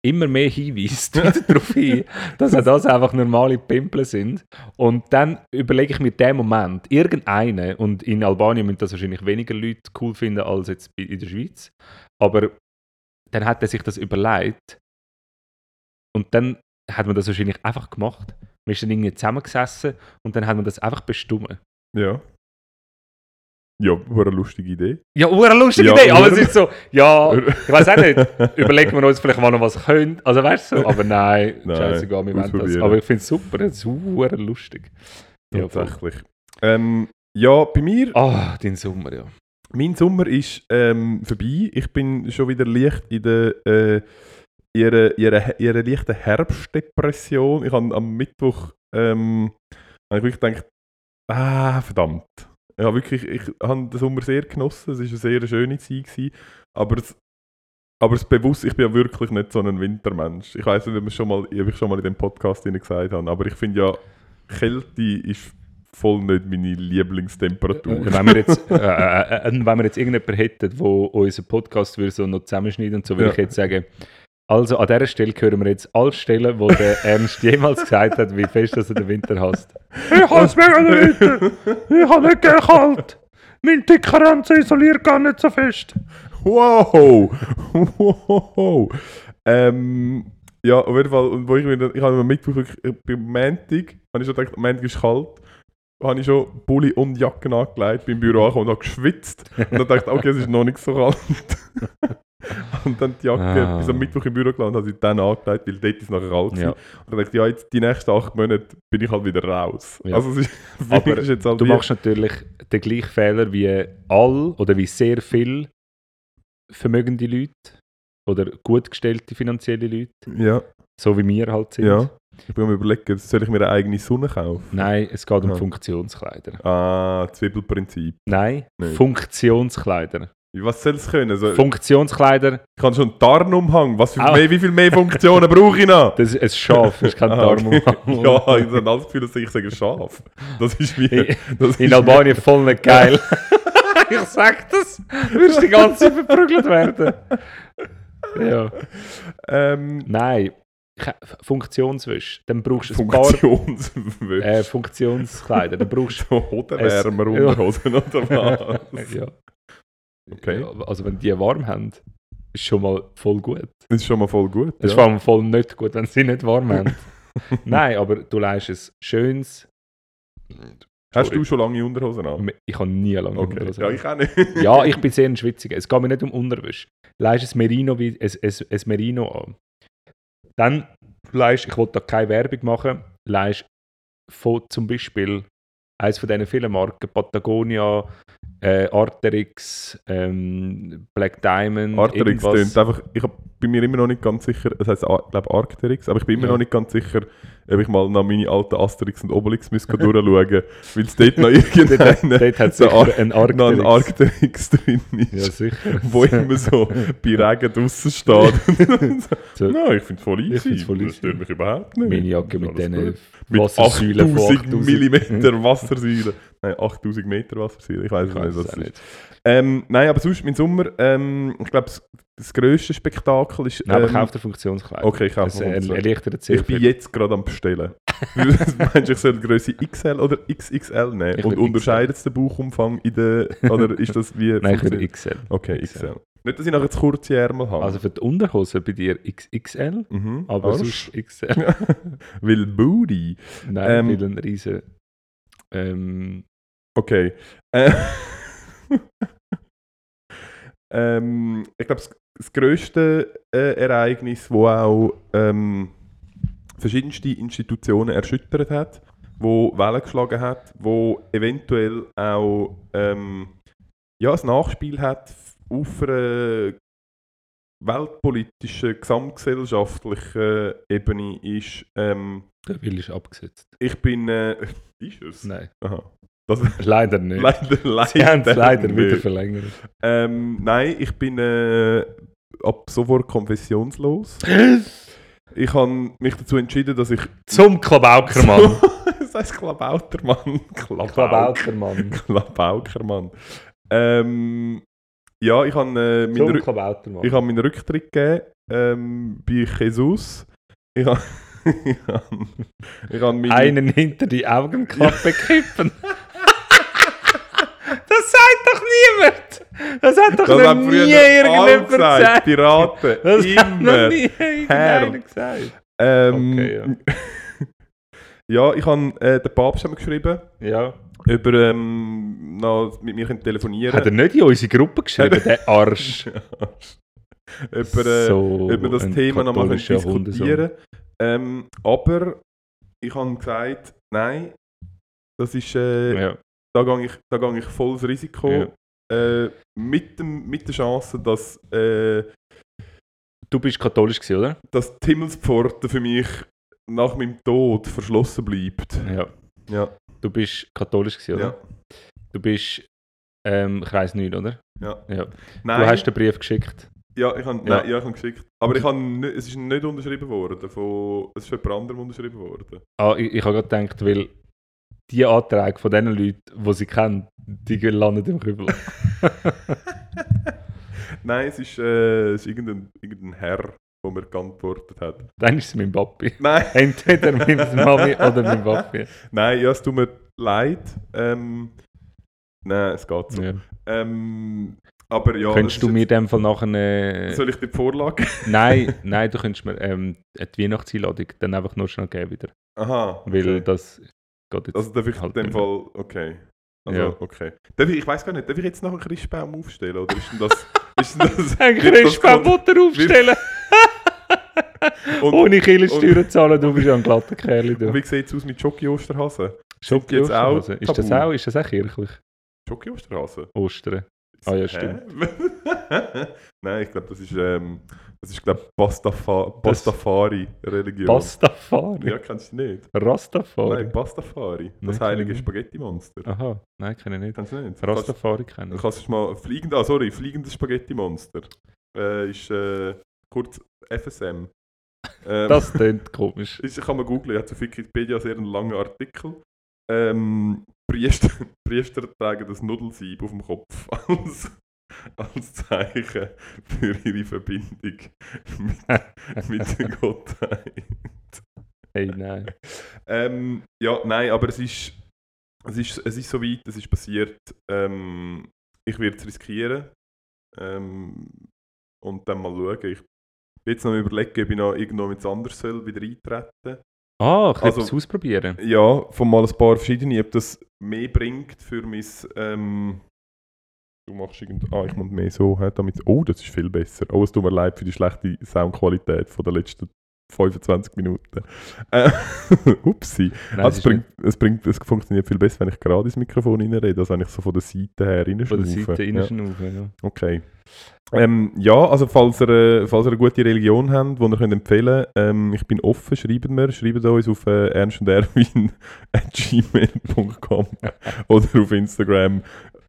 immer mehr hinweist darauf hin, dass auch das einfach normale Pimpel sind. Und dann überlege ich mir den Moment, irgendeinen, und in Albanien müssen das wahrscheinlich weniger Leute cool finden als jetzt in der Schweiz, aber dann hat er sich das überlegt und dann hat man das wahrscheinlich einfach gemacht. Man ist dann irgendwie zusammengesessen und dann hat man das einfach bestimmt. Ja. Ja, war eine lustige Idee. Ja, eine lustige Ja, Idee, aber es ist so, ja, ich weiß auch nicht. Überlegen wir uns vielleicht mal noch was können. Also weißt du so, aber nein, Nein, scheißegal, wir wollen das. Aber ich finde es super, es ist super lustig. Ja. Tatsächlich. ähm, ja, bei mir, Ah, dein Sommer, ja. mein Sommer ist ähm, vorbei. Ich bin schon wieder leicht in der äh, ihre, ihre, ihre leichte Herbstdepression. Ich habe am Mittwoch ähm, habe ich wirklich gedacht, ah, verdammt. Ja, wirklich, ich habe den Sommer sehr genossen. Es war eine sehr schöne Zeit. Gewesen, aber es, aber es bewusst, ich bin ja wirklich nicht so ein Wintermensch. Ich weiß nicht, ob ich schon mal, ob ich schon mal in dem Podcast gesagt habe, aber ich finde ja, Kälte ist voll nicht meine Lieblingstemperatur. Äh, wenn wir jetzt, äh, äh, äh, wenn wir jetzt irgendjemanden hätten, der unseren Podcast würde so noch zusammenschneiden und so, würde Ja. ich jetzt sagen, also an dieser Stelle hören wir jetzt alle Stellen, wo der Ernst jemals gesagt hat, wie fest dass er den Winter hasst. Ich hasse mega den Winter! Ich habe nicht gerne kalt! Mein dicker Ranzen isoliert gar nicht so fest! Wow! wow! Ähm, ja, auf jeden Fall, und wo ich, mir dann- ich habe mir äh, beim Montag, habe ich schon gedacht, Montag ist kalt, habe ich schon Pulli und Jacke angelegt, bin im Büro angekommen und habe geschwitzt. Und dann dachte ich, okay, es ist noch nicht so kalt. und dann die Jacke Ah. bis am Mittwoch im Büro und habe sie dann angelegt, weil dort ist es nachher gewesen. Ja. Und dann dachte ich, ja, jetzt die nächsten acht Monate bin ich halt wieder raus. Ja. Also ist, Aber halt Du machst natürlich den gleichen Fehler wie all oder wie sehr viel vermögende Leute oder gut gestellte finanzielle Leute, Ja, so wie wir halt sind. ja. Ich bin mir überlegen, soll ich mir eine eigene Sonne kaufen? Nein, es geht um Aha. Funktionskleider. Ah, Zwiebelprinzip. Nein, Nicht. Funktionskleider. Was soll es können? Also, Funktionskleider, ich kann schon einen Tarnumhang. Was Auch. mehr, wie viel mehr Funktionen brauche ich noch? das ist ein Schaf, ist kein Ah, okay. Darmumhang. ja, ich habe das Gefühl, dass ich sage Schaf. Das ist wie... In- Das In ist Albanien voll nicht geil. ich sag das, wirst die ganze Zeit verprügelt werden. Ja. Ähm, Nein, Funktionswäsche. Dann brauchst du Funktionswünsche. äh, Funktionskleider. Dann brauchst so Hodenwärmer. Unterhosen oder du. was? ja. Okay. Also, wenn die warm haben, ist schon mal voll gut. Das ist schon mal voll gut. Es ist ja. vor allem voll nicht gut, wenn sie nicht warm haben. Nein, aber du leistest ein schönes. Hast du schon lange Unterhosen an? Ich habe nie lange Okay. Unterhosen Ja, ich auch nicht. Ja, ich bin sehr ein Schwitziger. Es geht mir nicht um Unterwäsche. Leist ein Merino, wie, ein, ein, ein Merino an. Dann leist, ich will da keine Werbung machen, leist von zum Beispiel eines von diesen vielen Marken, Patagonia, äh, Arterix, ähm, Black Diamond, Arterix irgendwas. tönt einfach, ich bin mir immer noch nicht ganz sicher, es heisst, ich glaube Arcterix, aber ich bin immer Ja. noch nicht ganz sicher, ob ich mal nach meine alten Asterix und Obelix müsste durchschauen, weil es dort noch irgendeinen Dort so ein noch ein Arcterix. Arcterix drin ist, Ja, wo immer so bei Regen draussen steht. So, Nein, ich finde es voll easy, voll das stört mich überhaupt nicht. Meine Jacke mit diesen Wassersäulen von 8000 8000 mm Wassersäulen. Nein, 8000 Meter Wassersäulen, ich weiß Ich nicht, was es ist. Ähm, nein, aber sonst, mein Sommer, ähm, ich glaube, das, grösste Spektakel ist... Nein, aber ähm, kauf dir Funktionskleider. Okay, ich kaufe Funktionskleider. erleichtert sehr Ich bin jetzt gerade am bestellen. Meinst du, ich soll Größe XL oder XXL nehmen? Ich Und will unterscheidet es den Bauchumfang in der... Oder ist das wie... Nein, ich funktioniert- XL. Okay, XL. Nicht, dass ich nachher zu kurze Ärmel habe. Also für die Unterhose bei dir XXL, mhm. aber Arsch. sonst XL. Weil Booty. Nein, Ähm, weil ein riesen... Ähm, Okay. Äh, ähm, ich glaube, das, grösste äh, Ereignis, wo auch ähm, verschiedenste Institutionen erschüttert hat, wo Wellen geschlagen hat, wo eventuell auch ähm, ja, ein Nachspiel hat auf einer weltpolitischen, gesamtgesellschaftlichen Ebene ist, ähm, der Will ist abgesetzt. ich bin, äh, ist es? Nein, Aha. Das, leider nicht. leider, leider, Sie haben es leider nicht. wieder verlängert. Ähm, nein, ich bin äh, ab sofort konfessionslos. Ich habe mich dazu entschieden, dass ich. Zum Klabaukermann. das heißt Klabautermann. Klabauk. Klabaukermann. Klabaukermann. Ähm, ja, ich habe äh, meinen habe meinen Rücktritt gegeben ähm, bei Jesus. Ich habe. ich habe ich habe meine, einen hinter die Augenklappe kippen. Das sagt doch niemand! Das hat doch das noch hat nie irgendjemand gesagt. gesagt. Piraten. Das hat noch immer. nie irgendeiner gesagt. Ähm, Okay, ja. ja, ich habe äh, den Papst geschrieben, Ja. über ähm, noch mit mir können telefonieren. Hat er nicht in unsere Gruppe geschrieben, der Arsch? über, äh, so wir das Thema noch mal diskutieren ähm, Aber ich habe gesagt, nein, das ist, äh, Ja. da gehe ich, da gehe ich volles Risiko. Ja. Äh, mit, dem, mit der Chance, dass, äh, Du bist katholisch gewesen, oder? dass die Himmelspforte für mich nach meinem Tod verschlossen bleibt. Ja. Ja, Du bist katholisch gewesen, oder? ja, Du bist ähm, Kreis 9, oder? ja. Ja. Nein, Du hast den Brief geschickt. ja, ich habe Ja. Nein, ja, ich hab geschickt. Aber ich hab nicht, es ist nicht unterschrieben worden. Von, es ist von jemand anderem unterschrieben worden. Ah, ich, ich habe gerade gedacht, weil die Anträge von den Leuten, die sie kennen, die landen im Kübel. Nein, es ist, äh, es ist irgendein, irgendein Herr, der mir geantwortet hat. Dann ist es mein Papi. Nein, Entweder meine Mami oder mein Papi. nein, ja, es tut mir leid. Ähm, nein, es geht so. Ja. Ähm, aber ja. Könntest es du mir in dem Fall nachher eine... jetzt- Soll ich dir die Vorlage? Nein, nein, du könntest mir ähm, die Weihnachtseinladung dann einfach nur schnell geben wieder. Aha. Weil okay. das geht jetzt Also darf ich halt in dem. Fall. Okay. Also, Ja. okay. Darf ich, ich weiß gar nicht, darf ich jetzt noch einen Christbaum aufstellen? Oder ist denn das. ist denn das Ein Christbaumbutter aufstellen! Und, Ohne Killersteuern zahlen, du bist ja ein glatter Kerl. und Du. wie sieht es aus mit Schoki-Osterhasen? Schoki jetzt auch Osterhase. Ist das auch, ist das auch kirchlich? Schoki-Osterhasen? Ostern. Ah ja, stimmt. Nein, ich glaube, das ist, ähm, das ist glaube Pastafa Das- Pastafari-Religion. Pastafari. Ja, kennst du nicht? Rastafari. Nein, Pastafari. Nein, Das kenn heilige ich. Spaghetti-Monster. Aha, nein, kenne ich nicht. Kennst du nicht? Du Rastafari kenne du ich. kannst mal fliegend, ah sorry, fliegendes Spaghetti-Monster. Äh, ist äh, kurz FSM. Ähm, Das klingt komisch. ist, kann man googlen, hat auf Wikipedia sehr einen langen Artikel. Ähm, Priester, Priester tragen das Nudelsieb auf dem Kopf als, als Zeichen für ihre Verbindung mit, mit der Gottheit. Hey, nein. Ähm, ja, nein, aber es ist, es ist, es ist soweit, es ist passiert. Ähm, ich werde es riskieren. Ähm, und dann mal schauen. Ich bin jetzt noch überlegen, ob ich noch irgendwo mit anderes soll wieder eintreten Ah, ich Also- es ausprobieren. Ja, von mal ein paar verschiedene, ob das mehr bringt für mein. Ähm, du machst irgend. Ah, ich muss mehr so, damit. Oh, das ist viel besser. Oh, es tut mir leid für die schlechte Soundqualität von der letzten 25 Minuten. Äh, Upsi. Nein, Also es, bringt, es, bringt, es funktioniert viel besser, wenn ich gerade ins Mikrofon reinrede, als wenn ich so von der Seite her nicht von der reinschnaufe. Seite ja. reinschnaufen. Ja. Okay. Ähm, ja, also falls ihr, äh, falls ihr eine gute Religion habt, die ihr könnt empfehlen könnt, ähm, ich bin offen, schreibt mir, schreibt uns auf äh, ernstanderwin.gmail.com oder auf Instagram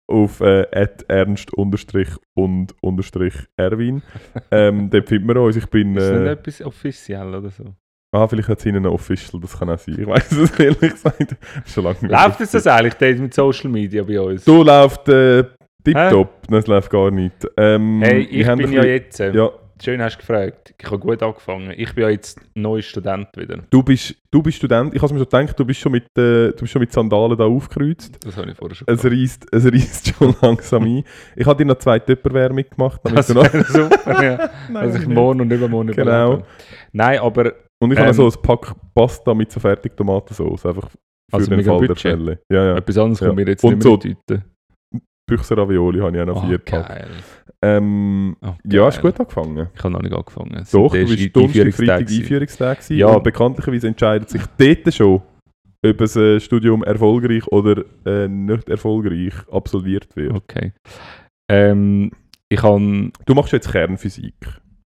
auf äh, ernst unterstrich und unterstrich erwin. Ähm, dort findet man uns. Ich bin... Ist das nicht Äh, etwas offiziell oder so? ah, vielleicht hat es ihnen ein Official, das kann auch sein. Ich weiß es ehrlich gesagt. Schon lange nicht Läuft es das eigentlich dort mit Social Media bei uns? Du läuft äh, tipptopp, Nein, es läuft gar nicht. Ähm, hey, ich bin ja bisschen- jetzt... äh, Ja, Schön hast du gefragt. Ich habe gut angefangen. Ich bin ja jetzt neuer Student wieder. du bist, du bist Student. Ich habe mir schon gedacht, du bist schon mit, äh, du bist schon mit Sandalen da aufgekreuzt. Das habe ich vorher schon Es es reisst schon langsam ein. Ich habe dir noch zwei Tupperware mitgemacht. Damit Das wäre super, ja. Nein, Also ich nicht. morgen und übermorgen Genau. überlebe. Nein, aber Und ich habe ähm, noch so ein Pack Pasta mit so fertig Tomatensauce. Einfach für Also den Fall der Budget. Fälle. Ja, ja. etwas anderes Ja. kommt mir jetzt Und nicht mehr so- in die Tüte. Büchse Ravioli habe ich auch noch Oh, vier Pack. Ähm, Oh, ja, ist geil. gut angefangen. Ich habe noch nicht angefangen. Es Doch, du bist Donnerstag, Freitag. Einführungstag gewesen. Ja. Bekanntlicherweise entscheidet sich dort schon, ob ein äh, Studium erfolgreich oder äh, nicht erfolgreich absolviert wird. Okay. Ähm, ich habe... Du machst jetzt Kernphysik.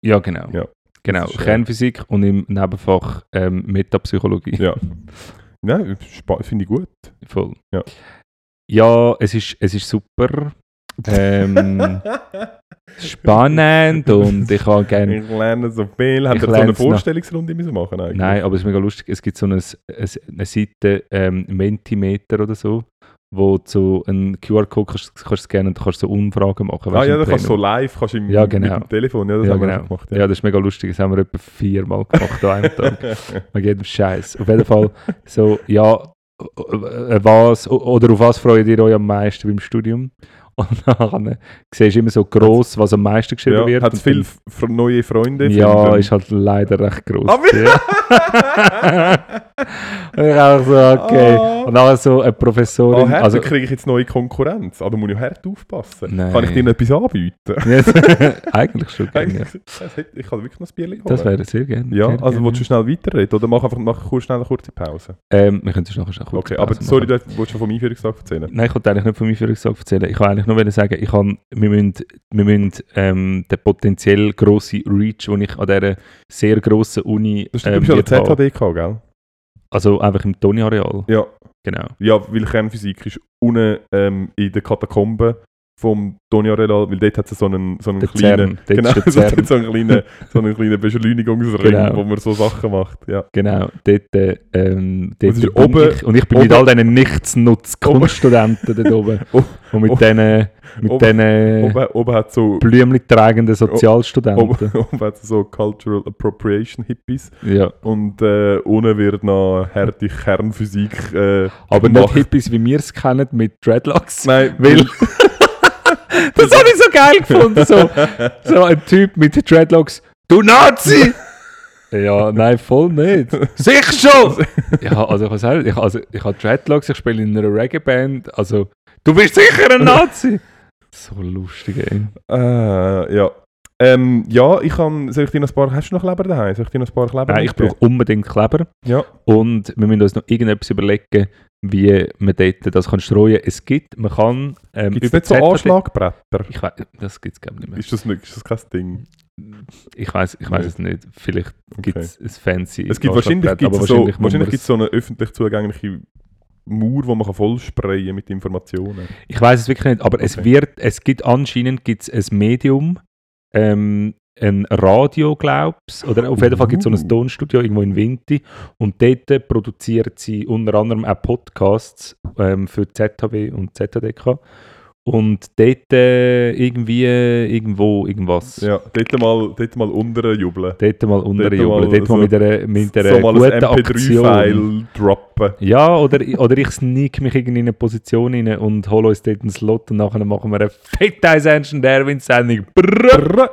Ja, genau. Ja. Genau, äh, Kernphysik und im Nebenfach ähm, Metapsychologie. Ja. Nein, finde ich gut. Voll. Ja. Ja, es ist, es ist super. Ähm, spannend und ich habe gerne... Ich lerne so viel. Habt ihr so eine. Vorstellungsrunde müssen machen eigentlich? Nein, aber es ist mega lustig. Es gibt so eine, eine, Seite, ähm, Mentimeter oder so, wo du so einen QR-Code kannst, kannst scannen und du kannst so Umfragen machen. Ah ja, da kannst du so live kannst du im, Ja, mit genau. dem Telefon. Ja, das Ja, haben wir genau. auch gemacht. Ja, das ist mega lustig. Das haben wir etwa viermal gemacht an einem Tag. Wegen jedem Scheiß. Auf jeden Fall so, ja, äh, was, oder auf was freut ihr euch am meisten beim Studium? Und dann siehst du immer so gross, was am meisten geschrieben ja, wird. Hat es viele neue Freunde? Ja, ist halt leider recht gross. Ah, wie- ja. und ich auch so, okay. Ah. Und dann so eine Ah, Professorin. hart, also, kriege ich jetzt neue Konkurrenz. Ah, da muss ich hart aufpassen. Nein. Kann ich dir etwas anbieten? eigentlich schon gerne. ja. Ich kann wirklich noch ein Bier holen. Das wäre sehr gerne. Ja, sehr also gerne. willst du schnell weiterreden? Oder mach einfach mach kurz, schnell eine kurze Pause? Ähm, wir können es nachher schon kurz Okay, aber Pause sorry, machen. du wolltest schon vom Einführungstag erzählen? Nein, ich wollte eigentlich nicht von meinem Führungstag erzählen. Ich wollte eigentlich wollen sagen, ich kann, wir müssen, wir müssen ähm, den potenziell grossen Reach, den ich an dieser sehr grossen Uni Das ähm, ähm, schon wird haben, ZHDK, gell? also einfach im Toni-Areal, Ja. genau. Ja, weil Kernphysik ist unten ähm, in den Katakomben vom Toni Areal, weil dort hat es so einen, so einen Der kleinen... Dort genau, so, so einen kleinen, so einen kleinen Beschleunigungsring, Genau. wo man so Sachen macht. Ja. Genau, dort, äh, ähm, dort Und oben- ich, und ich bin mit oben- all diesen Nichtsnutz-Kunststudenten dort oben. Und mit diesen mit oben- diesen Oben, oben hat so... Blümchen tragenden Sozialstudenten. Oben, oben hat so Cultural Appropriation Hippies Ja. und äh, unten wird noch harte Kernphysik äh, Aber nicht gemacht. Hippies, wie wir es kennen, mit Dreadlocks. Nein, Weil. das habe ich so geil gefunden. So, so ein Typ mit Dreadlocks. Du Nazi! ja, nein, voll nicht. Sicher schon! ja, also ich, sagen, ich, also, ich habe Dreadlocks, ich spiele in einer Reggae-Band. Also, du bist sicher ein Nazi! so lustig, ey. Äh, ja. Ähm, ja, ich kann... Soll ich dir noch ein paar... Hast du noch Kleber daheim? Soll ich dir noch ein paar Kleber Nein, ich mitgeben? brauche unbedingt Kleber. Ja. Und wir müssen uns noch irgendetwas überlegen, wie man dort das kann streuen Es gibt, man kann... Ähm, Gibt es nicht so Anschlagbretter? Ich weiß, das gibt es glaube ich nicht mehr. Ist das, nicht, ist das kein Ding? Ich weiß ich weiß es nicht. Vielleicht gibt Okay. es ein fancy Es gibt wahrscheinlich, gibt's so, wahrscheinlich gibt's so eine öffentlich zugängliche Mauer, wo man kann voll sprayen mit Informationen. es- Ich weiß es wirklich nicht, aber es Okay. wird, es gibt anscheinend gibt's ein Medium, ähm, ein Radio, glaub's, oder auf jeden Fall gibt es so Uh. ein Tonstudio irgendwo in Winti und dort produziert sie unter anderem auch Podcasts ähm, für ZHW und ZHDK und dort äh, irgendwie irgendwo irgendwas. Ja, dort mal, dort mal unterjubeln. Dort mal unterjubeln, mal dort mal so- mit einer, mit einer so guten ein Aktion. MP3-File droppen. Ja, oder, oder ich sneak mich irgendwie in eine Position rein und hole uns dort einen Slot und nachher machen wir eine fett Eisenschen Derwin-Sendung. Brrr.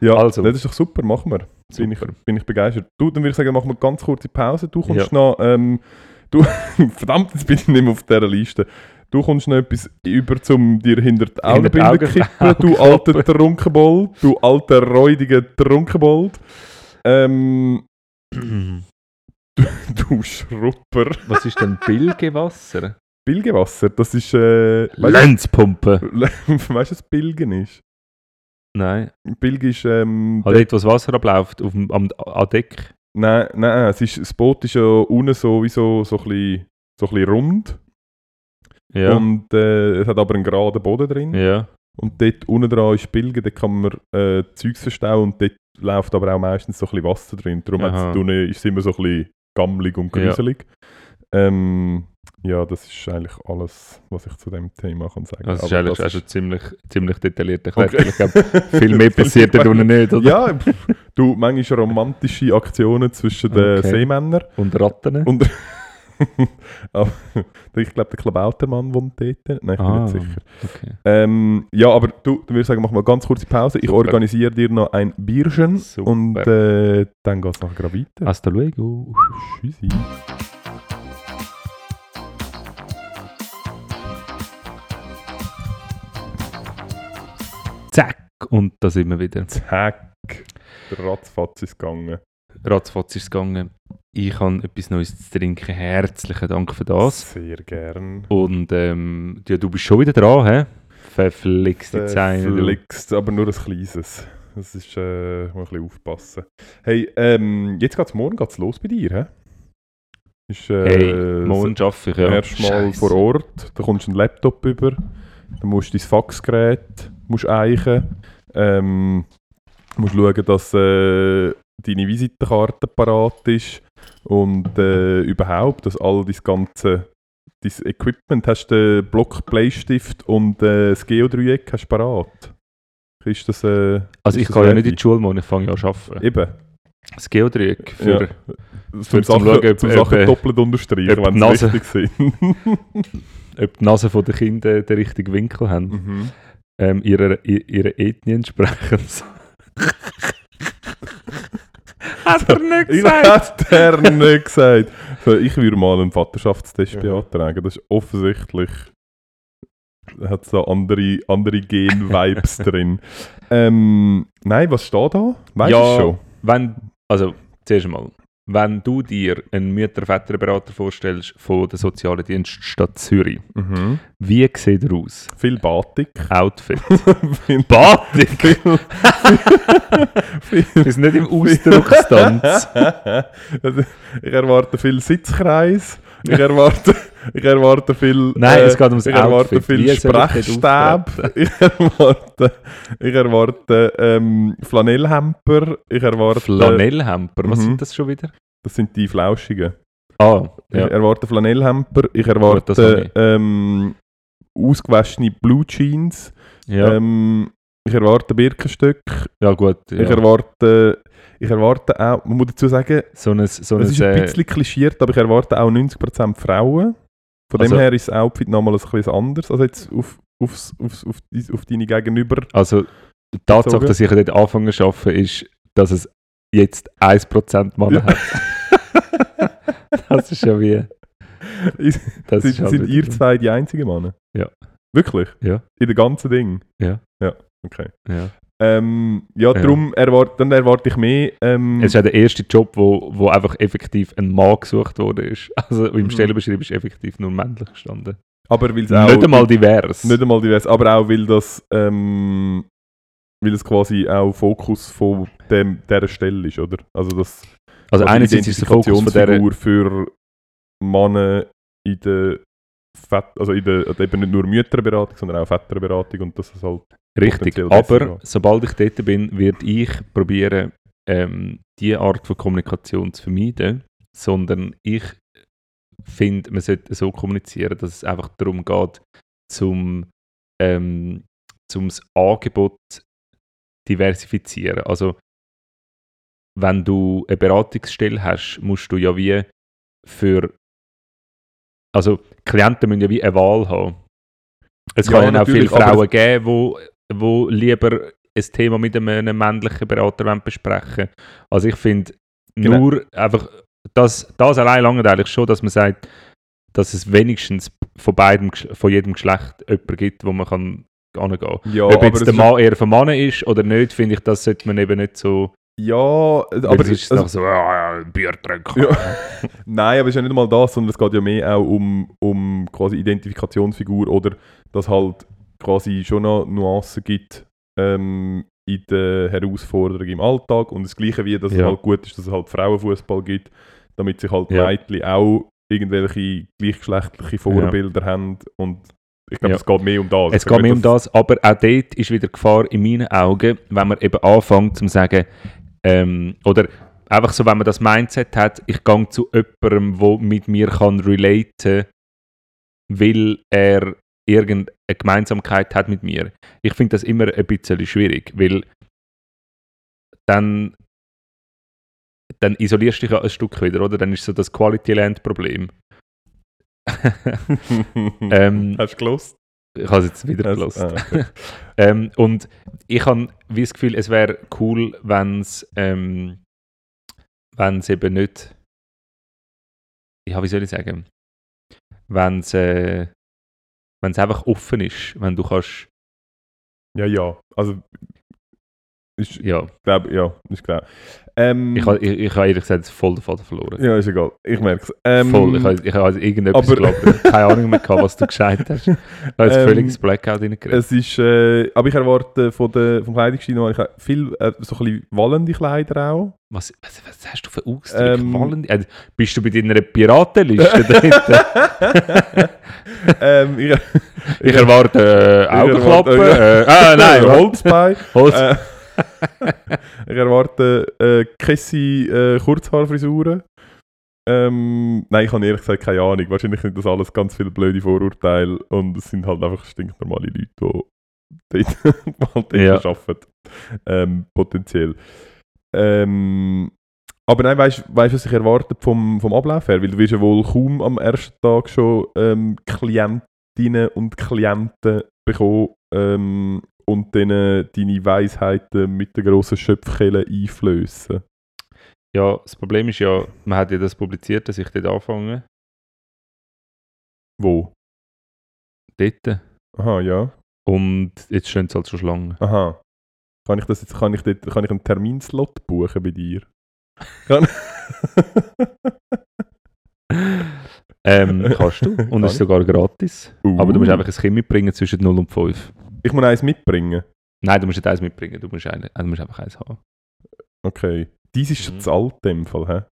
Ja, Also. das ist doch super, machen wir. Bin ich, bin ich begeistert. Du, dann würde ich sagen, machen wir eine ganz kurze Pause. Du kommst noch, ähm, du, verdammt, jetzt bin ich nicht mehr auf dieser Liste. Du kommst noch etwas über, zum dir hinter die Augenbinde Augen- kippen, du alter Trunkenbold, du alter räudiger Trunkenbold. Ähm, du Schrupper. Was ist denn Bilgewasser? Bilgewasser, das ist, äh, Lenzpumpe. du, weißt du, was Bilgen ist? Nein. Bilgen ist, ähm, Halt dort, wo das Wasser abläuft, auf dem, am, an Deck. Nein, nein, es ist, das Boot ist ja unten so wie so, so, ein, bisschen, so ein bisschen rund. Ja. Und äh, es hat aber einen geraden Boden drin. ja. Und dort unten dran ist Bilgen, da kann man äh, Zeugs verstauen und dort läuft aber auch meistens so ein bisschen Wasser drin. Darum da unten ist es immer so ein bisschen gammelig und Ja. gruselig. Ähm, ja, das ist eigentlich alles, was ich zu dem Thema kann sagen Das ist eigentlich das auch schon ziemlich, ziemlich detailliert erklärt. Okay. Ich glaube, viel mehr passiert dort unten nicht, oder? Ja, pff, du, manchmal romantische Aktionen zwischen den Okay. Seemännern. Und Ratten. Und aber, ich glaube, der Klabautermann wohnt dort. Nein, ich bin Ah. nicht sicher. Okay. Ähm, ja, aber du, dann würde ich sagen, machen wir eine ganz kurze Pause. Ich Super. organisiere dir noch ein Bierchen Super. und äh, dann geht es nachher gerade weiter. Hasta luego. Tschüssi. Zack. Und da sind wir wieder. Zack. Der Ratzfatz ist gegangen. Ratzfatz ist gegangen. Ich habe etwas Neues zu trinken. Herzlichen Dank für das. Sehr gern. Und ähm, ja, du bist schon wieder dran, hä? Verflixte Zeine. Verflixt, aber nur ein kleines. Das ist, äh, muss ein bisschen aufpassen. Hey, ähm, jetzt geht's morgen geht's los bei dir, hä? Ist, äh, Hey, morgen arbeite ich, ja. Erstmal vor Ort, da kommst du einen Laptop über, dann musst du dein Faxgerät musst eichen, ähm, musst schauen, dass äh, deine Visitenkarte parat ist und äh, überhaupt, dass all dein ganze dein Equipment, hast du den Block Bleistift und äh, das Geodreieck hast du parat. Ist das, äh, Also ich das gehe ja nicht in die Schule morgen, ich fange ja an arbeiten. Eben. Das Geodreieck für... Ja. Für Zum, Sachen, schauen, ob- zum ob, Sachen äh, doppelt unterstreichen, ob wenn sie wichtig sind. ob die Nase der Kinder den richtigen Winkel haben. mhm. ähm, ihrer, ihrer Ethnie entsprechen. Hat er nicht Ich gesagt? hat er nicht gesagt. So, ich würde mal einen Vaterschaftstest beantragen. Das ist offensichtlich. Hat so andere, andere Gen-Vibes drin. Ähm, nein, was steht da? Weißt du Ja. es schon? Wenn, also, zuerst einmal, wenn du dir einen Mütter-Väterberater vorstellst von der sozialen Dienststadt Zürich, Mhm. wie sieht er aus? Viel Batik. Outfit. Viel Batik? viel, Wir sind nicht im Ausdruckstanz. Also, ich erwarte viel Sitzkreis. Ich erwarte, ich erwarte viel. Nein, äh, es geht ums Ich erwarte Outfit. viel soll ich? Ich erwarte, ich erwarte ähm, Flanellhemper. Ich erwarte. Flanellhemper, was Mhm. sind das schon wieder? Das sind die Flauschigen. Ah, Ich ja. erwarte Flanellhemper. Ich erwarte ich. ähm, ausgewaschene Blue Jeans. Ja, Ähm, ich erwarte Birkenstück. ja gut. Ja. Ich erwarte. Ich erwarte auch, man muss dazu sagen, so ein, so Es ist ein äh, bisschen klischiert, aber ich erwarte auch 90% Frauen. Von Also- dem her ist das Outfit nochmal ein bisschen anders als jetzt auf, aufs, aufs, auf, auf deine Gegenüber. Also, die Tatsache, Bezogen. dass ich dort anfangen zu arbeiten, ist, dass es jetzt 1% Männer Ja. hat. das ist ja wie. Das sind halt sind ihr zwei die einzigen Männer? Ja. Wirklich? Ja. In dem ganzen Ding? Ja. Ja, okay. Ja. Ähm, ja, Ja. darum erwart, dann erwarte ich mehr. Ähm, Es ist ja der erste Job, wo, wo einfach effektiv ein Mann gesucht wurde. Ist. Also im Mhm. Stellenbeschrieb ist effektiv nur männlich gestanden. aber weil es auch. Nicht einmal divers. Nicht einmal divers, aber auch weil das. Ähm, weil es quasi auch Fokus von dem, dieser Stelle ist, oder? Also das. also einerseits ist der Fokus von der Identifikationsfigur für Männer in der Fett, also in der, eben nicht nur Mütterberatung, sondern auch Väterberatung und das ist halt Richtig, aber sobald ich dort bin, werde ich probieren, ähm, diese Art von Kommunikation zu vermeiden, sondern ich finde, man sollte so kommunizieren, dass es einfach darum geht, zum, ähm, zum das Angebot diversifizieren. Also wenn du eine Beratungsstelle hast, musst du ja wie für also Klienten müssen ja wie eine Wahl haben. Es Ja, kann ja auch viele Frauen geben, wo, wo lieber ein Thema mit einem männlichen Berater wollen besprechen Also ich finde Genau. nur einfach, das, das allein lange eigentlich schon, dass man sagt, dass es wenigstens von beidem, von jedem Geschlecht jemanden gibt, wo man kann angehen kann. ja, Ob jetzt der Mann eher für Mann ist oder nicht, finde ich, das sollte man eben nicht so. ja, Aber es ist also, so, ah, Bier trinken. Ja. Nein, aber es ist ja nicht mal das, sondern es geht ja mehr auch um, um quasi Identifikationsfigur oder dass halt quasi schon noch Nuancen gibt ähm, in der Herausforderung im Alltag und das Gleiche wie, dass es Ja. halt gut ist, dass es halt Frauenfußball gibt, damit sich halt Ja. Mädchen auch irgendwelche gleichgeschlechtliche Vorbilder haben und ich glaube, Ja. es geht mehr um das. Es Ich geht mehr um das, aber auch dort ist wieder Gefahr in meinen Augen, wenn man eben anfängt zu sagen, ähm, oder einfach so, wenn man das Mindset hat, ich gehe zu jemandem, der mit mir kann relaten weil er irgendeine Gemeinsamkeit hat mit mir. Ich finde das immer ein bisschen schwierig, weil dann, dann isolierst du dich ja ein Stück wieder, oder? Dann ist so das Quality-Land-Problem. ähm, Hast du gelost? ich habe es jetzt wieder Also, gelost. ah, okay. Ähm, und ich habe wie das Gefühl, es wäre cool, wenn es ähm, wenn's eben nicht. Ja, wie soll ich sagen? Wenn es äh, wenn's einfach offen ist, wenn du kannst. ja, ja. Also, ist, Ja, glaub, ja, ist klar. Ähm, ich habe ich, ich ha ehrlich gesagt voll den Faden verloren. ja, ist egal. Ich merke es. Ähm, voll. Ich habe ich ha also irgendetwas aber- geglaubt. Keine Ahnung mehr, gehabt, was du gesagt hast. Ich habe jetzt Ähm, völliges Blackout reingeredet. Es ist, äh, aber ich erwarte von der, vom Kleidungsstil noch ich habe viel äh, so ein bisschen wallende Kleider auch. Was, was, was hast du für Ausdrücke? Ähm, äh, bist du bei deiner Piratenliste drin? ähm, ich, Ich erwarte äh, Augenklappen. Äh, ah, nein? Holzbein. Holz. ich erwarte äh, Kessi äh, Kurzhaarfrisuren. Ähm, nein, ich habe ehrlich gesagt keine Ahnung. Wahrscheinlich sind das alles ganz viele blöde Vorurteile und es sind halt einfach stinknormale Leute, die dort, Ja. arbeiten. Ähm, potenziell. Ähm, aber nein, weißt du, was ich erwarte vom, vom Ablauf her? Weil du wirst ja wohl kaum am ersten Tag schon ähm, Klientinnen und Klienten bekommen ähm, und denen deine Weisheiten mit der grossen Schöpfkelle einflößen. Ja, das Problem ist ja, man hat ja das publiziert, dass ich dort anfange. Wo? Dort. Aha, ja. Und jetzt stehen sie halt schon Schlangen. Aha. Kann ich, das jetzt, kann ich, dort, kann ich einen Terminslot buchen bei dir? Kann- Ähm, kannst du. Und es ist sogar gratis. Aber du musst Uh. einfach ein Kind mitbringen zwischen 0 und 5. Ich muss eins mitbringen. Nein, du musst nicht eins mitbringen. Du musst, eine, äh, du musst einfach eins haben. Okay. Dies ist schon Mhm. zu alt dem Fall, hä?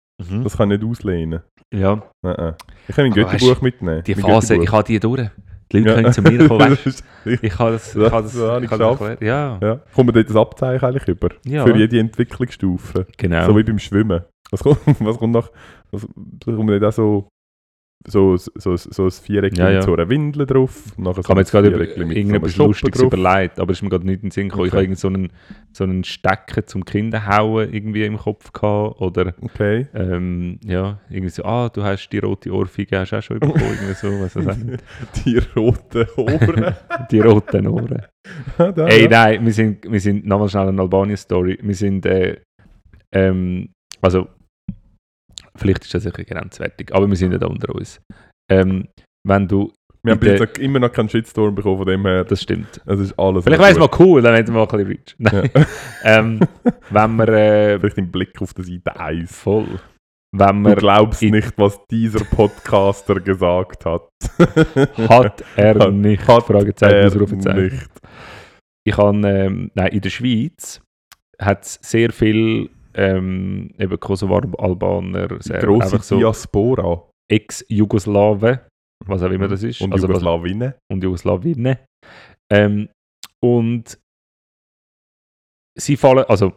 Das kann ich nicht auslehnen. Ja, Nein. Ich kann mein Götterbuch mitnehmen. die Mein Phase, Götterbuch. ich habe die durch. Die Leute Ja. können zu mir kommen, weißt du? Ich habe das, ich habe das, das ich habe das. Ja, ja. Kommt dort das Abzeichen eigentlich über? ja. Für jede Entwicklungsstufe. genau. So wie beim Schwimmen. Was kommt, was kommt nach. Was, kommt nicht auch so. So, so, so, so ein Viereck Ja, mit ja. so einer Windel drauf. und nachher Ich habe mir jetzt gerade über irgendetwas Lustiges drauf. überlegt, aber es ist mir gerade nicht in den Sinn gekommen. Ich Okay. habe irgend so einen, so einen Stecker zum Kinderhauen irgendwie im Kopf gehabt. Oder Okay. ähm, ja, irgendwie so, ah, du hast die rote Ohrfeige hast du auch schon bekommen. irgendwie so, was nicht. Die roten Ohren. Die roten Ohren. da, Ey, nein, wir sind, wir sind nochmal schnell eine Albanien-Story. Wir sind, äh, ähm, also, vielleicht ist das bisschen grenzwertig, aber wir sind ja da unter uns. Ähm, wenn du, Wir haben bis jetzt immer noch keinen Shitstorm bekommen von dem her. das stimmt. Das ist alles. Vielleicht wäre es mal cool, dann hätten wir mal ein bisschen Reach. Nein. ähm, wenn wir, äh, Vielleicht im Blick auf der Seite 1. voll, wenn Du glaubst nicht, was dieser Podcaster gesagt hat. hat er Hat- nicht, hat Fragezeichen, er Ausrufezeichen. nicht. Ich habe, ähm, nein, in der Schweiz hat es sehr viel ähm, eben Kosovo-Albaner, einfach so Diaspora. Ex-Jugoslawen, was auch immer das ist. Und also Jugoslawinnen. und Jugoslawinnen. Ähm, und sie fallen, also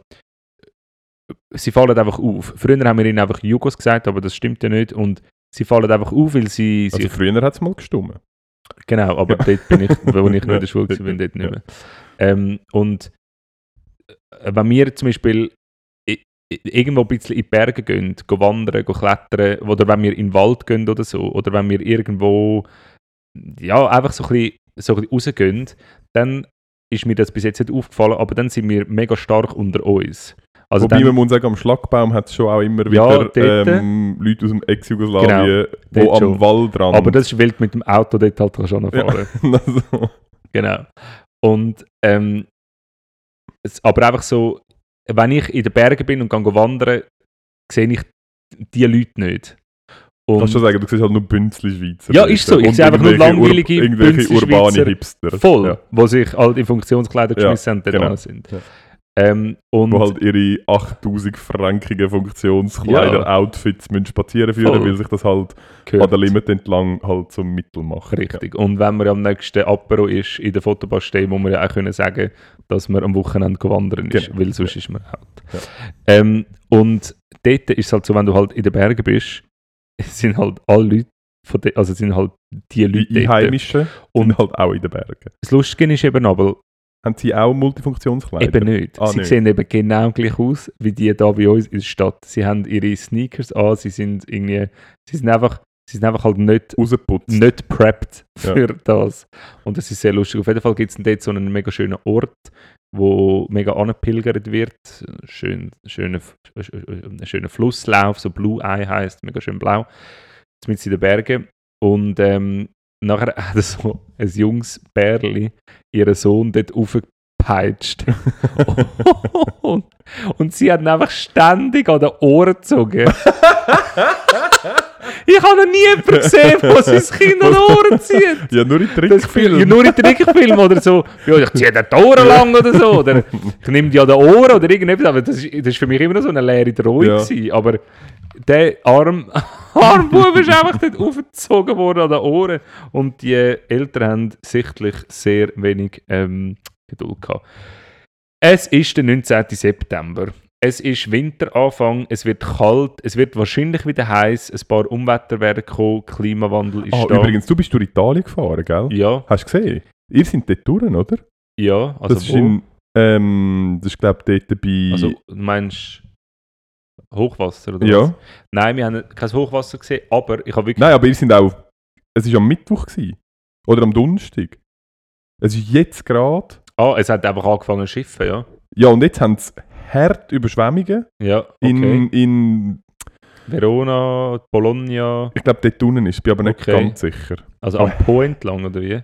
sie fallen einfach auf. Früher haben wir ihnen einfach Jugos gesagt, aber das stimmt ja nicht. Und sie fallen einfach auf, weil sie Also früher hat es mal gestummen. Genau, aber Ja. dort bin ich, wo ich noch in der Schule war, bin, dort nicht mehr. Ähm, und äh, wenn wir zum Beispiel irgendwo ein bisschen in die Berge gehen, gehen wandern, gehen klettern, oder wenn wir in den Wald gehen oder so, oder wenn wir irgendwo ja, einfach so ein bisschen, so ein bisschen rausgehen, dann ist mir das bis jetzt nicht aufgefallen, aber dann sind wir mega stark unter uns. Also Wobei dann, man muss sagen, am Schlagbaum hat es schon auch immer Ja, wieder dort. ähm, Leute aus dem Ex-Jugoslawien, die dort am schon. Waldrand... aber das ist wild mit dem Auto dort halt schon noch Ja. fahren. also, Genau. Und ähm, aber einfach so, wenn ich in den Bergen bin und gehe wandern, sehe ich die Leute nicht. Und kannst du sagen, du siehst halt nur Bünzli Schweizer. Ja, ist so. Ich sehe einfach nur langweilige Ur Irgendwelche Bünzli-Schweizer. urbane Hipster. voll, Ja. wo sich halt in Funktionskleider Ja, geschmissen haben, dort genau. sind. Ja. Ähm, und Wo halt ihre 8000 frankigen Funktionskleider-Outfits müssen spazieren führen, Voll. weil sich das halt gehört. an der Limit entlang halt zum Mittel macht. Richtig. Und wenn man am nächsten Apero ist, in der Fotobus stehen, muss man ja auch können sagen, dass man am Wochenende wandern ist, Genau. weil sonst ist man halt. Ja. Ähm, und dort ist es halt so, wenn du halt in den Bergen bist, sind halt alle Leute, von de, also sind halt die Ja. Die Leute dort. Einheimischen Und- sind halt auch in den Bergen. Das Lustige ist eben aber, Haben sie auch Multifunktionskleider? eben nicht. Ah, sie nicht. sehen eben genau gleich aus, wie die da bei uns in der Stadt. Sie haben ihre Sneakers an, sie sind irgendwie, sie sind einfach, sie sind einfach halt nicht Rausgeputzt. nicht prepped Ja. für das. Und das ist sehr lustig. Auf jeden Fall gibt es dort so einen mega schönen Ort, wo mega angepilgert wird. Schön, schöner, ein schöner Flusslauf, so Blue Eye heißt, mega schön blau. Mit in den Bergen. Und ähm, nachher hat so ein junges Bärli ihren Sohn dort aufgepeitscht. und, und sie hat ihn einfach ständig an den Ohren gezogen. ich habe noch nie jemanden gesehen, der sein Kind an den Ohren zieht. Ja, nur in Film, ja, Trickfilmen. nur in Trickfilmen oder so. Ja, ich ziehe den die Ohren lang oder so. Oder ich nehme die an den Ohren oder irgendetwas. Aber das ist für mich immer noch so eine leere Drohung. Ja. gewesen. Aber der Arm, Armbub ist einfach dort aufgezogen worden an den Ohren. Und die Eltern haben sichtlich sehr wenig ähm, Geduld gehabt. Es ist der 19. September. Es ist Winteranfang, es wird kalt, es wird wahrscheinlich wieder heiß, ein paar Umwetter werden kommen, Klimawandel ist Ah, da. übrigens, du bist durch Italien gefahren, gell? Ja, Hast du gesehen? Ihr seid dort durch, oder? ja. Also das ist in, ähm, das ist glaube ich dort bei... Also, du meinst Hochwasser oder ja. was? Nein, wir haben kein Hochwasser gesehen, aber ich habe wirklich. Nein, aber ihr sind auch... Es war am Mittwoch. Gewesen. Oder am Donnerstag. Es ist jetzt gerade... Ah, es hat einfach angefangen zu schiffen, ja. Ja, und jetzt haben sie hart Überschwemmungen Ja, okay. in, in... Verona, Bologna, Ich glaube, dort unten ist es, bin aber nicht Okay. ganz sicher. also am Po entlang, oder wie?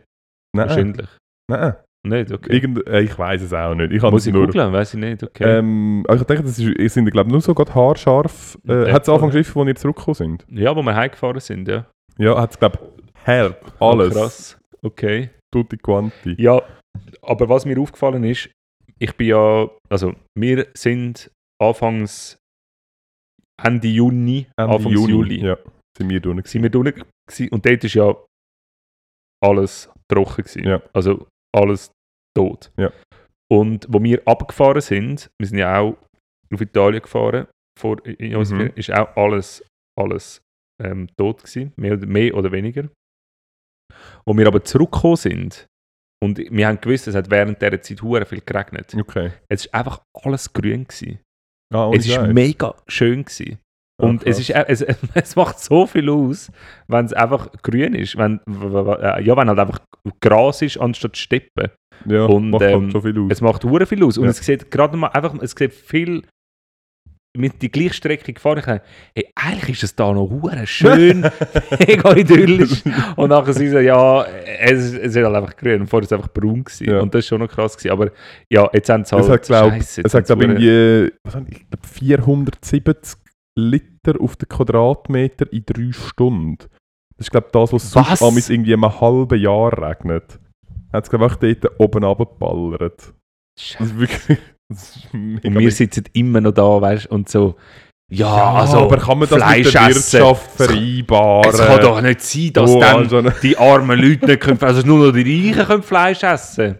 Nein, Wahrscheinlich. nein. Nicht, okay. Irgend, äh, ich weiß es auch nicht. Ich Muss ich nur, googeln? Weiß ich nicht, okay. ähm, also ich denke, das ist, sind glaube nur so gerade haarscharf. Äh, hat es Anfang geschrieben, wo ihr zurückgekommen sind? ja, wo wir heimgefahren sind, ja. Ja, hat es glaube her Oh, alles. krass. Okay. Tutti quanti. Ja, aber was mir aufgefallen ist, ich bin ja, also wir sind anfangs Ende Juni, Ende Anfangs Juni. Juli, Ja, sind wir drinnen. sind wir drinnen und dort ist ja alles trocken gewesen. Ja. Also alles tot. Ja. Und wo wir abgefahren sind, wir sind ja auch auf Italien gefahren, vor, in Mhm. Ferien, ist auch alles, alles ähm, tot gewesen, mehr oder, mehr oder weniger. Wo wir aber zurückgekommen sind und wir haben gewusst, es hat während dieser Zeit hure viel geregnet. Okay. Es ist einfach alles grün gewesen. Ah, Es ist Scheiß. mega schön gewesen. Und es, krass. ist, auch- es, es macht so viel aus, wenn es einfach grün ist. Wenn, äh, ja, wenn halt einfach Gras ist anstatt Steppen. ja, und, macht ähm, halt schon viel aus. Es macht hure viel aus. Und Ja. es sieht gerade mal einfach, es sieht viel mit die gleiche Strecke gefahren. Ich hey, eigentlich ist es da noch hure schön, mega idyllisch. Und nachher sie so, ja, es, es ist halt einfach grün. Und vorher war es einfach braun. Gewesen. Ja. Und das war schon noch krass. Gewesen. Aber ja, jetzt haben sie halt, es hat, glaub, jetzt es hat, haben glaub, sie hure- irgendwie was haben, ich glaub, 470 Liter auf den Quadratmeter in drei Stunden. Das ist, glaube das, was Was? sonst amigs irgendwie einem halben Jahr regnet. Hat es, glaube ich, dort oben runtergeballert. Das ist wirklich... Das ist mega Und wir sitzen immer noch da, weißt und so, ja, also, aber kann man das mit Fleisch der essen. Wirtschaft vereinbaren? es kann doch nicht sein, dass Oh, dann also, die armen Leute nicht können, also nur noch die Reichen können Fleisch essen.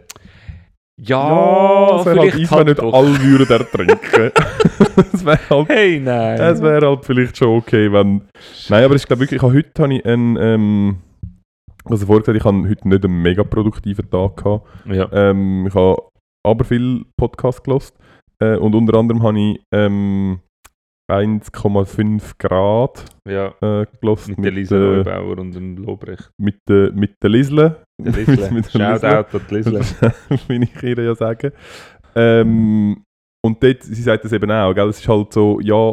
Ja, ja, halt vielleicht wenn halt nicht doch. alle würden ertrinken. das wäre halt Hey, nein. Es wäre halt vielleicht schon okay, wenn. Nein, aber ich glaube wirklich, ich habe heute habe ich einen. Ähm, also vorher gesagt, ich habe heute nicht einen mega produktiven Tag gehabt. ja. Ähm, ich habe aber viel Podcast gelost äh, und unter anderem habe ich ähm, 1,5 Grad ja, äh, gelost mit, mit, der Lisa äh, Neubauer und dem Lobrecht. mit, der mit der Lisle. Lisle. Shoutout an die Lisle. will ich ihr ja sagen. Ähm, und dort, sie sagt das eben auch, gell? es ist halt so, ja,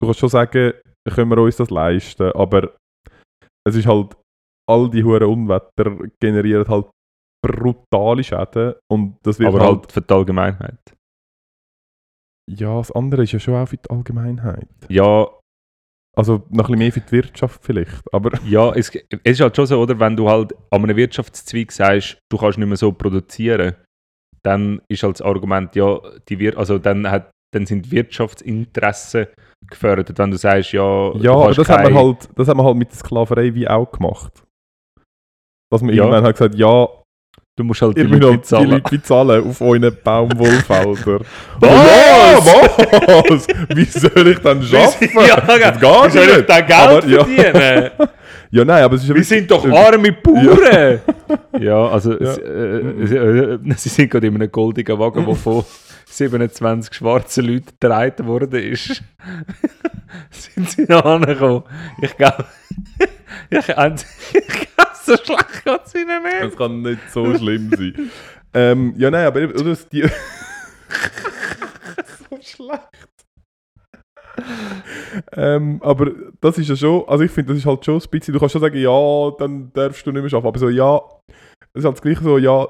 du kannst schon sagen, können wir uns das leisten, aber es ist halt, all die hohen Unwetter generieren halt brutale Schäden und das wird Aber halt, halt für die Allgemeinheit. ja, das andere ist ja schon auch für die Allgemeinheit. Ja, Also noch ein bisschen mehr für die Wirtschaft vielleicht, aber ja es, es ist halt schon so, oder? Wenn du halt an einem Wirtschaftszweig sagst, du kannst nicht mehr so produzieren, dann ist halt das Argument, ja, die Wir also dann, hat, dann sind Wirtschaftsinteressen gefördert. Wenn du sagst, ja, ja, aber das hat, man halt, das hat man halt mit der Sklaverei wie auch gemacht. Dass man Ja. irgendwann hat gesagt, ja, du musst halt die müsst Leute halt die zahlen. Leute bezahlen auf euren Baumwollfeldern. Was? Ja, was? Wie soll ich dann arbeiten? ja, das geht wie soll ich nicht. da Geld Aber ja. verdienen? Ja, nein, aber es ist Wir sind doch äh, arme Bauern! ja, also Ja. Sie, äh, sie, äh, sie sind gerade in einem goldigen Wagen, der von 27 schwarzen Leuten getragen worden ist. sind sie noch angekommen. Ich glaube, ich glaube, so schlecht ihnen nicht. Das kann nicht so schlimm sein. ähm, ja, nein, aber oder? das- Die so schlecht. ähm, aber das ist ja schon, also ich finde, das ist halt schon ein bisschen, du kannst schon sagen, ja, dann darfst du nicht mehr arbeiten, aber so, ja, es ist halt das gleiche so, ja,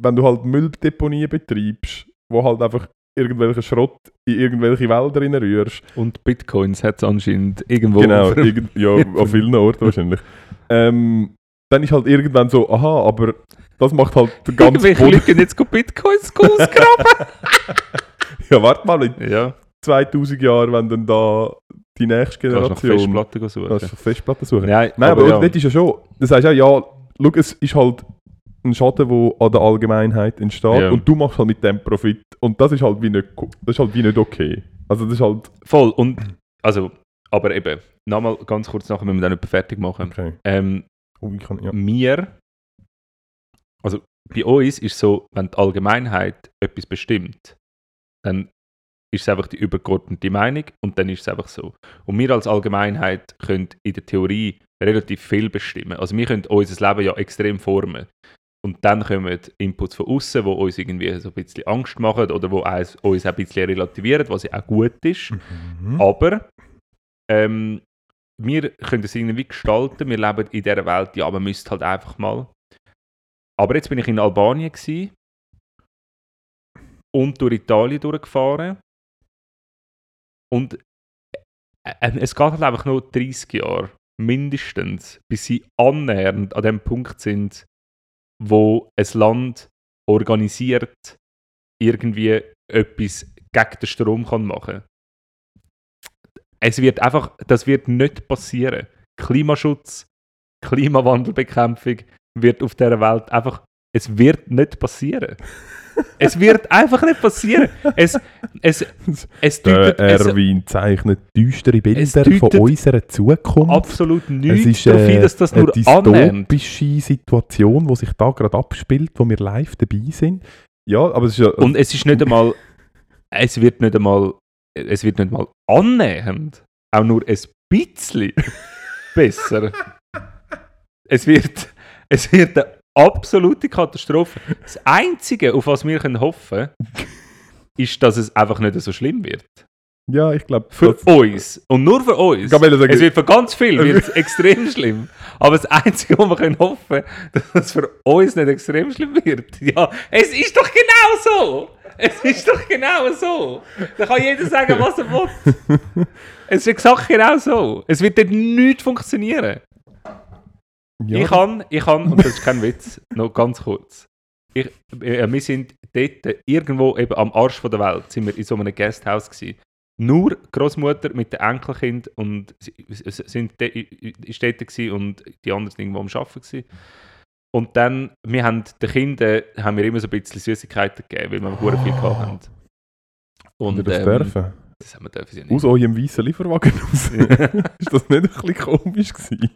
wenn du halt Mülldeponien betreibst, wo halt einfach irgendwelchen Schrott in irgendwelche Wälder reinrührst, Und Bitcoins hat es anscheinend irgendwo. Genau, irgend, ja, an vielen Orten wahrscheinlich. Ähm, dann ist halt irgendwann so, aha, aber das macht halt den ganzen. Leute gehen jetzt Bitcoins ausgraben. Ja, warte mal, in ja, 2000 Jahren, wenn dann da die nächste du kannst Generation. Festplatten suchen. Kannst du Festplatten suchen. Nein, Nein, aber, ja. dort ist ja schon, das heißt ja, ja, schau, es ist halt ein Schaden, der an der Allgemeinheit entsteht Ja. und du machst halt mit dem Profit und das ist halt wie nicht, das ist halt wie nicht okay. Also das ist halt, Voll. Und, also, aber eben, nochmal ganz kurz nachher müssen wir dann etwas fertig machen. okay. Ähm, Oh, kann, ja. Wir, also bei uns ist so, wenn die Allgemeinheit etwas bestimmt, dann ist es einfach die übergeordnete Meinung und dann ist es einfach so. Und wir als Allgemeinheit können in der Theorie relativ viel bestimmen. Also wir können unser Leben ja extrem formen. Und dann kommen Inputs von außen, die uns irgendwie so ein bisschen Angst machen oder wo uns, auch ein bisschen relativieren, was ja auch gut ist. Mhm. Aber ähm, wir können es irgendwie gestalten. Wir leben in dieser Welt, ja, man müsste halt einfach mal. aber jetzt bin ich in Albanien gsi und durch Italien durchgefahren. Und äh, äh, es geht halt einfach nur 30 Jahre, mindestens, bis sie annähernd an dem Punkt sind, wo ein Land organisiert irgendwie etwas gegen den Strom kann machen Es wird einfach, das wird nicht passieren. Klimaschutz, Klimawandelbekämpfung wird auf dieser Welt einfach, es wird nicht passieren. es wird einfach nicht passieren. Es, es, es Der deutet, es, Erwin zeichnet düstere Bilder Es von unserer Zukunft. absolut Es nichts ist darauf äh, dass das eine nur annähernd dystopische Situation, die sich da gerade abspielt, wo wir live dabei sind. Ja, aber es ist ja... Und es ist nicht einmal, es wird nicht einmal, es wird nicht mal annähernd, auch nur ein bisschen besser. Es wird, es wird eine absolute Katastrophe. Das Einzige, auf was wir können hoffen ist, dass es einfach nicht so schlimm wird. ja, ich glaube... Für uns. Und nur für uns. Ich sagen, Es wird für ganz viel wird's extrem schlimm. Aber das Einzige, was wir können hoffen dass es für uns nicht extrem schlimm wird. Ja, es ist doch genau so. Es ist doch genau so. Da kann jeder sagen, was er will. Es ist exakt genau so. Es wird dort nicht funktionieren. Ja, Ich kann, ich kann, und das ist kein Witz, noch ganz kurz. Ich, äh, wir sind dort äh, irgendwo eben am Arsch von der Welt, sind wir in so einem Gasthaus gewesen. Nur Großmutter mit den Enkelkind und sind ist dort gewesen und die anderen sind irgendwo am Arbeiten gewesen. Und dann, wir haben den Kindern haben wir immer so ein bisschen Süßigkeiten gegeben, weil wir hure viel gehabt haben. Und Und das ähm, dürfen. Das haben wir dürfen sie nicht. Aus eurem weißen Lieferwagen raus. ist das nicht ein bisschen komisch gewesen?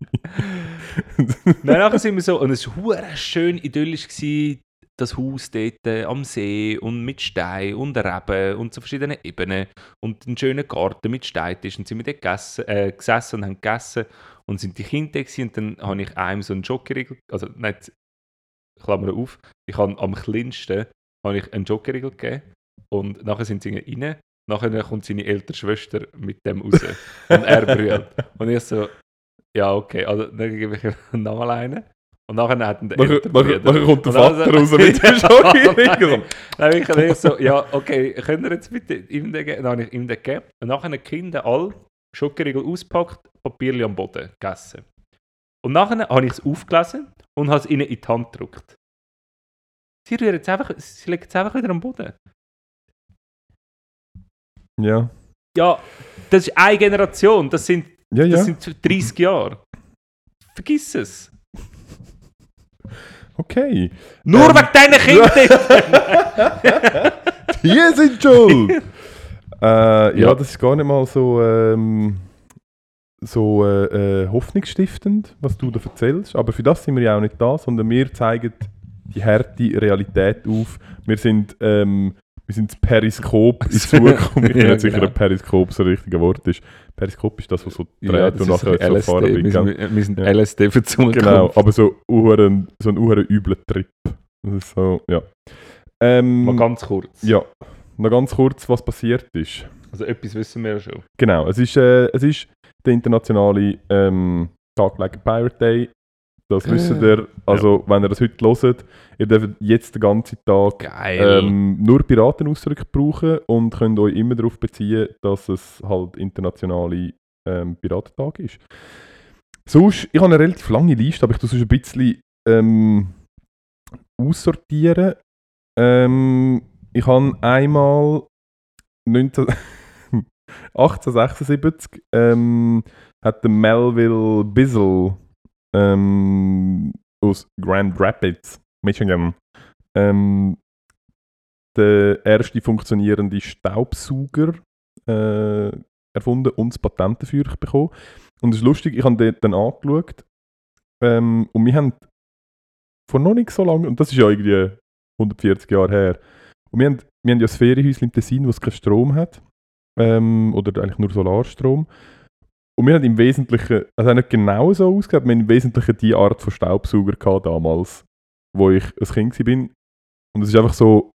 Nein, nachher sind wir so, und es war schön idyllisch, gewesen, das Haus dort äh, am See und mit Stein und Reben und so verschiedenen Ebenen und einen schönen Garten mit Steintisch und sind wir dort gegessen, äh, gesessen und haben gegessen und sind die Kinder gewesen, und dann habe ich einem so einen Jockeyriegel, also nicht, Klammer auf, ich habe am kleinsten habe ich einen Jockeyriegel gegeben und nachher sind sie rein, nachher kommt seine ältere Schwester mit dem raus und er brüllt und ich so, ja okay, also dann gebe ich ihm nochmal einen und nachher hat der Bruder. nachher kommt der Vater so- raus mit dem Schockriegel. Dann habe ich dann so, ja, okay, könnt ihr jetzt bitte ihm den geben? Dann habe ich ihm den gegeben. Und nachher haben die Kinder alle Schokoriegel auspackt, Papierli am Boden gegessen. Und nachher habe ich es aufgelesen und habe es ihnen in die Hand gedrückt. Sie rühren jetzt einfach, sie legen es einfach wieder am Boden. Ja, Ja, das ist eine Generation, das sind, ja, das ja. sind 30 Jahre. Vergiss es. Okay. Nur Ähm, wegen deinen Kindern! Die sind schuld! äh, ja. Ja. das ist gar nicht mal so, ähm, so äh, äh, hoffnungsstiftend, was du da erzählst. Aber für das sind wir ja auch nicht da, sondern wir zeigen die harte Realität auf. Wir sind, ähm, wir sind das Periskop in Zukunft. Ich bin Ja, nicht sicher, genau. ob Periskop so das richtige Wort ist. Periskop ist das, was so dreht Ja, und nachher so LSD. Farbe Wir sind, wir sind Ja. LSD für Zukunft. Genau, aber so, uhren, so ein uhren übler Trip. Das ist so, ja. Ähm, Mal ganz kurz. ja, noch ganz kurz, was passiert ist. Also etwas wissen wir ja schon. Genau, es ist, äh, es ist der internationale ähm, Tag gegen Pirate Day. Das Äh, wisst ihr. Also, wenn ihr das heute hört, ihr dürft jetzt den ganzen Tag ähm, nur Piratenausdrücke brauchen und könnt euch immer darauf beziehen, dass es halt internationale ähm, Piratentag ist. Sonst, ich habe eine relativ lange Liste, aber ich tue sonst ein bisschen ähm, aussortieren. Ähm, ich habe einmal 19 1876 ähm, hat der Melville Bizzle ähm, aus Grand Rapids, Michigan, ähm, der erste funktionierende Staubsauger äh, erfunden und das Patent dafür bekommen. Und es ist lustig, ich habe den dann angeschaut ähm, und wir haben vor noch nicht so lange, und das ist ja irgendwie 140 Jahre her, und wir haben, wir haben ja das Ferienhäuschen im Tessin, wo es keinen Strom hat, ähm, oder eigentlich nur Solarstrom. Und wir haben im Wesentlichen, also nicht genau so ausgehabt, wir haben im Wesentlichen die Art von Staubsauger gehabt damals, wo ich ein Kind war. Und es ist einfach so,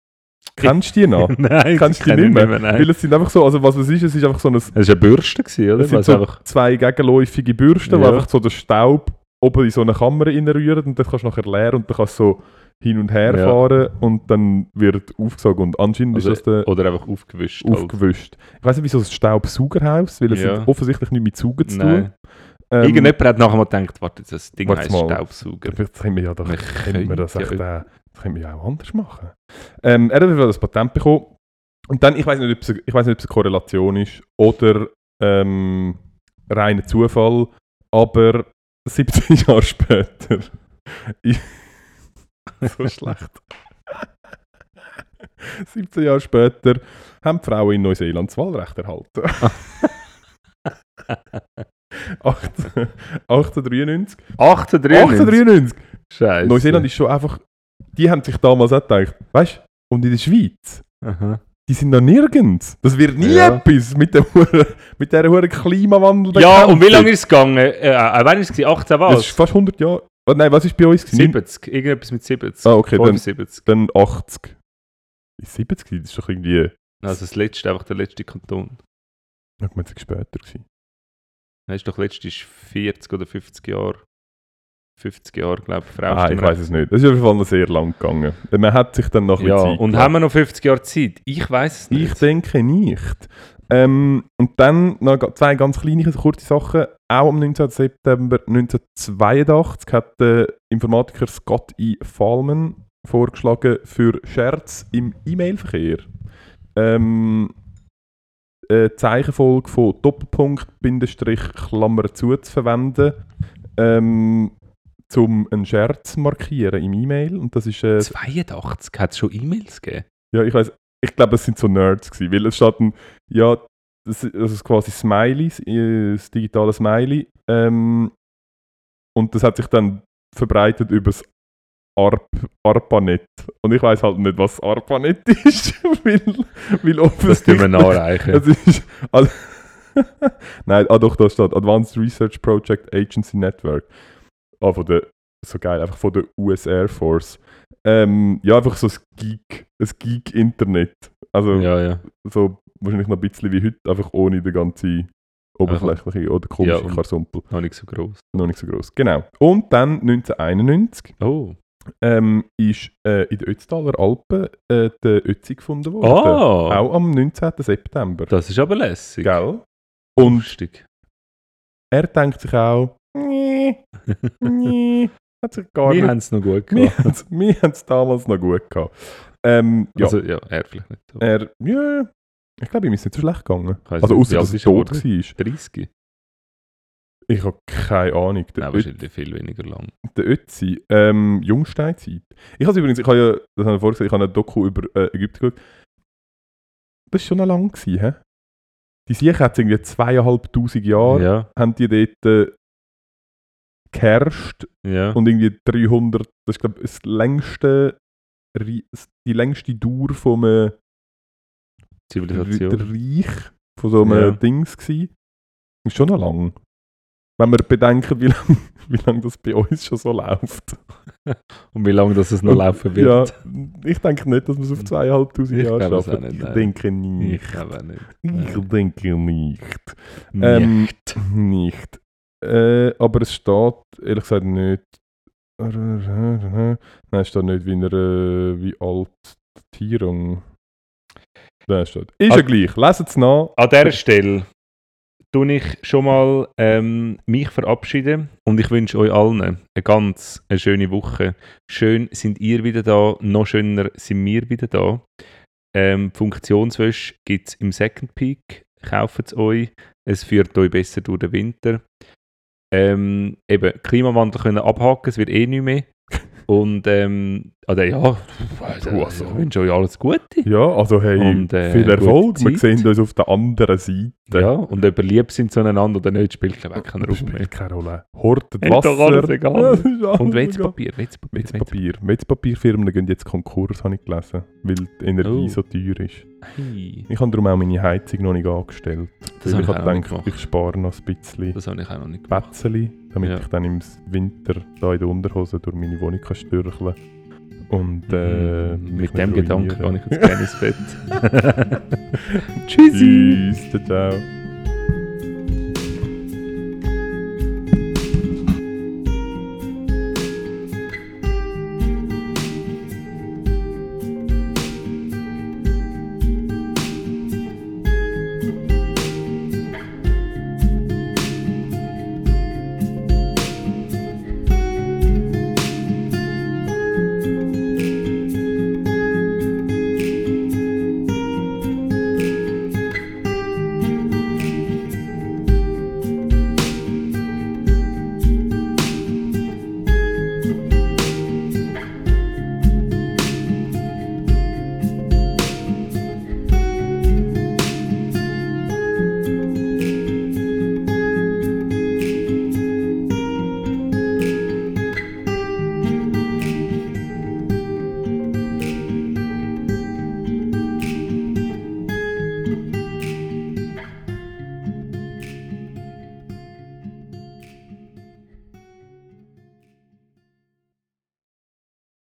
kennst du die noch? nein, Kennst du die kenn ich nicht mehr? Weil es sind einfach so, also was es ist, es ist einfach so ein, es Es war eine Bürste, gewesen, oder? sind Was so einfach, zwei gegenläufige Bürsten, wo Ja. einfach so der Staub oben in so eine Kammer reinrühren und dann kannst du nachher leeren und dann kannst du so hin und her Ja. fahren und dann wird aufgesaugt. Und anscheinend Also, ist das der Oder einfach aufgewischt. halt. aufgewischt. Ich weiß nicht, wieso das Staubsaugerhaus, weil es Ja. offensichtlich nicht mit Saugen zu tun. Ähm, Irgendjemand hat nachher mal gedacht, warte, das Ding mal. Staubsauger. Vielleicht können wir ja, doch, können wir das, können echt, ja- äh, das können wir ja auch anders machen. Ähm, er hat das Patent bekommen. Und dann, ich weiß nicht, ob es, ich weiß nicht, ob es eine Korrelation ist oder ähm, reiner Zufall, aber 17 Jahre später. so schlecht. 17 Jahre später haben die Frauen in Neuseeland das Wahlrecht erhalten. 18 1893. 1893? 1893! Scheiße. Neuseeland ist schon einfach. Die haben sich damals auch gedacht, weißt du, und in der Schweiz, Aha. die sind noch nirgends. Das wird nie Ja. etwas mit, der, mit dieser hohen Klimawandel. Ja, und wie lange ist es gegangen? Äh, äh, wann ist es? gewesen? 18 Das ist was? fast 100 Jahre. Oh, nein, was ist bei uns? gewesen? 70. Irgendetwas mit 70. Ah, okay, dann, 75. dann 80. Ist 70 gewesen? Das ist doch irgendwie. Also das letzte, einfach der letzte Kanton. Ja, man ist später gewesen. Das ist doch letztes ist 40 oder 50 Jahre. 50 Jahre, glaube ich, Ah, ich weiß es nicht. Das ist auf jeden Fall noch sehr lang gegangen. Man hat sich dann noch ein Ja, Zeit und gelassen. haben wir noch 50 Jahre Zeit? Ich weiß es nicht. Ich denke nicht. Ähm, und dann noch zwei ganz kleine, kurze Sachen. Auch am 19. September 1982 hat der Informatiker Scott E. Fallman vorgeschlagen, für Scherz im E-Mail-Verkehr ähm, eine Zeichenfolge von Doppelpunkt, Bindestrich, Klammer zu zu verwenden, ähm, um einen Scherz zu markieren im E-Mail. Und das ist äh, 82 hat es schon E-Mails gegeben. ja, ich weiß, ich glaube, es sind so Nerds gewesen, weil es steht ein, ja, das, das ist quasi Smiley, äh, das digitale Smiley, ähm, und das hat sich dann verbreitet über das Arp, ARPANET. Und ich weiß halt nicht, was ARPANET ist, weil, weil Das tun wir offensichtlich... nachreichen. Es ist, also, Nein, ah doch, da steht Advanced Research Project Agency Network. Ah, von der, so geil, einfach von der US Air Force. Ähm, ja, einfach so ein Geek, ein Geek-Internet. Also ja, ja. so wahrscheinlich noch ein bisschen wie heute, einfach ohne den ganzen oberflächliche oder komische Ja, Karsumpel. Noch nicht so groß. Noch nicht so groß. Genau. Und dann 1991 Oh. ähm, ist äh, in den Ötztaler Alpen äh, der Ötzi gefunden worden. Ah, Auch am 19. September. das ist aber lässig. Gell? Und Lustig. er denkt sich auch, nee, nee, hat sich gar Wir nicht. haben es noch gut Wir gehabt. wir haben es damals noch gut gehabt. Ähm, ja, Also, ja, er vielleicht nicht. Er, ja, ich glaube, ihm ist nicht so schlecht gegangen. Weiss Also, außer dass er tot war. 30? Ich habe keine Ahnung. Der, Nein, wahrscheinlich viel weniger lang. der Ötzi, ähm, Jungsteinzeit. Ich habe übrigens, ich habe ja, das habe ich vorher gesagt, ich habe ein Doku über äh, Ägypten geschaut. Das war schon noch lang, gewesen, hä? Die Sicher hat irgendwie zweieinhalbtausend Jahre, Ja, haben die dort äh, geherrscht ja. und irgendwie 300, das ist glaube ich das längste, die längste Dauer vom äh, Zivilisation. Reich von so einem Ja. Dings gsi. Ist schon noch lang. Wenn wir bedenken, wie lange wie lang das bei uns schon so läuft. Und wie lange das es noch Und- laufen wird. Ja, ich denke nicht, dass wir es auf zweieinhalbtausend Jahre schaffen. nicht, ich denke nicht. Ich nicht. Ich denke nicht. Ähm, Nicht. Äh, aber es steht, ehrlich gesagt, nicht. Nein, es steht nicht, wie, er, wie alt die Datierung. Da steht. Ist ja gleich. Leset es nach. An dieser Stelle tue ich schon mal ähm, mich verabschieden und ich wünsche euch allen eine ganz eine schöne Woche. Schön sind ihr wieder da, noch schöner sind wir wieder da. Ähm, Funktionswäsche gibt es im Second Peak. Kauft es euch. Es führt euch besser durch den Winter. Ähm, eben, Klimawandel können abhaken, es wird eh nicht mehr. Und ähm, oder ja, also, Puh, also. ich wünsche euch alles Gute. Ja, also hey, Und, äh, viel Erfolg. Wir sehen uns auf der anderen Seite. Ja, und ob ihr lieb sind zueinander oder nicht, spielt keine Das Rolle spielt keine Rolle. Hortet Wasser. alles egal. Ja, alles Und. Wetzpapier. Wetzpapier. Wetzpapierfirmen gehen jetzt Konkurs, habe ich gelesen, weil die Energie Oh. so teuer ist. Hey, Ich habe darum auch meine Heizung noch nicht angestellt. das weil ich ich habe gedacht, ich spare noch ein bisschen Das habe ich auch noch nicht gemacht. Betzeli, damit Ja. ich dann im Winter da in der Unterhose durch meine Wohnung kann stürcheln Und äh, Mm, Mit dem Gedanken gehe ich jetzt gerne ins Bett. Tschüssi! Tschüss, ciao.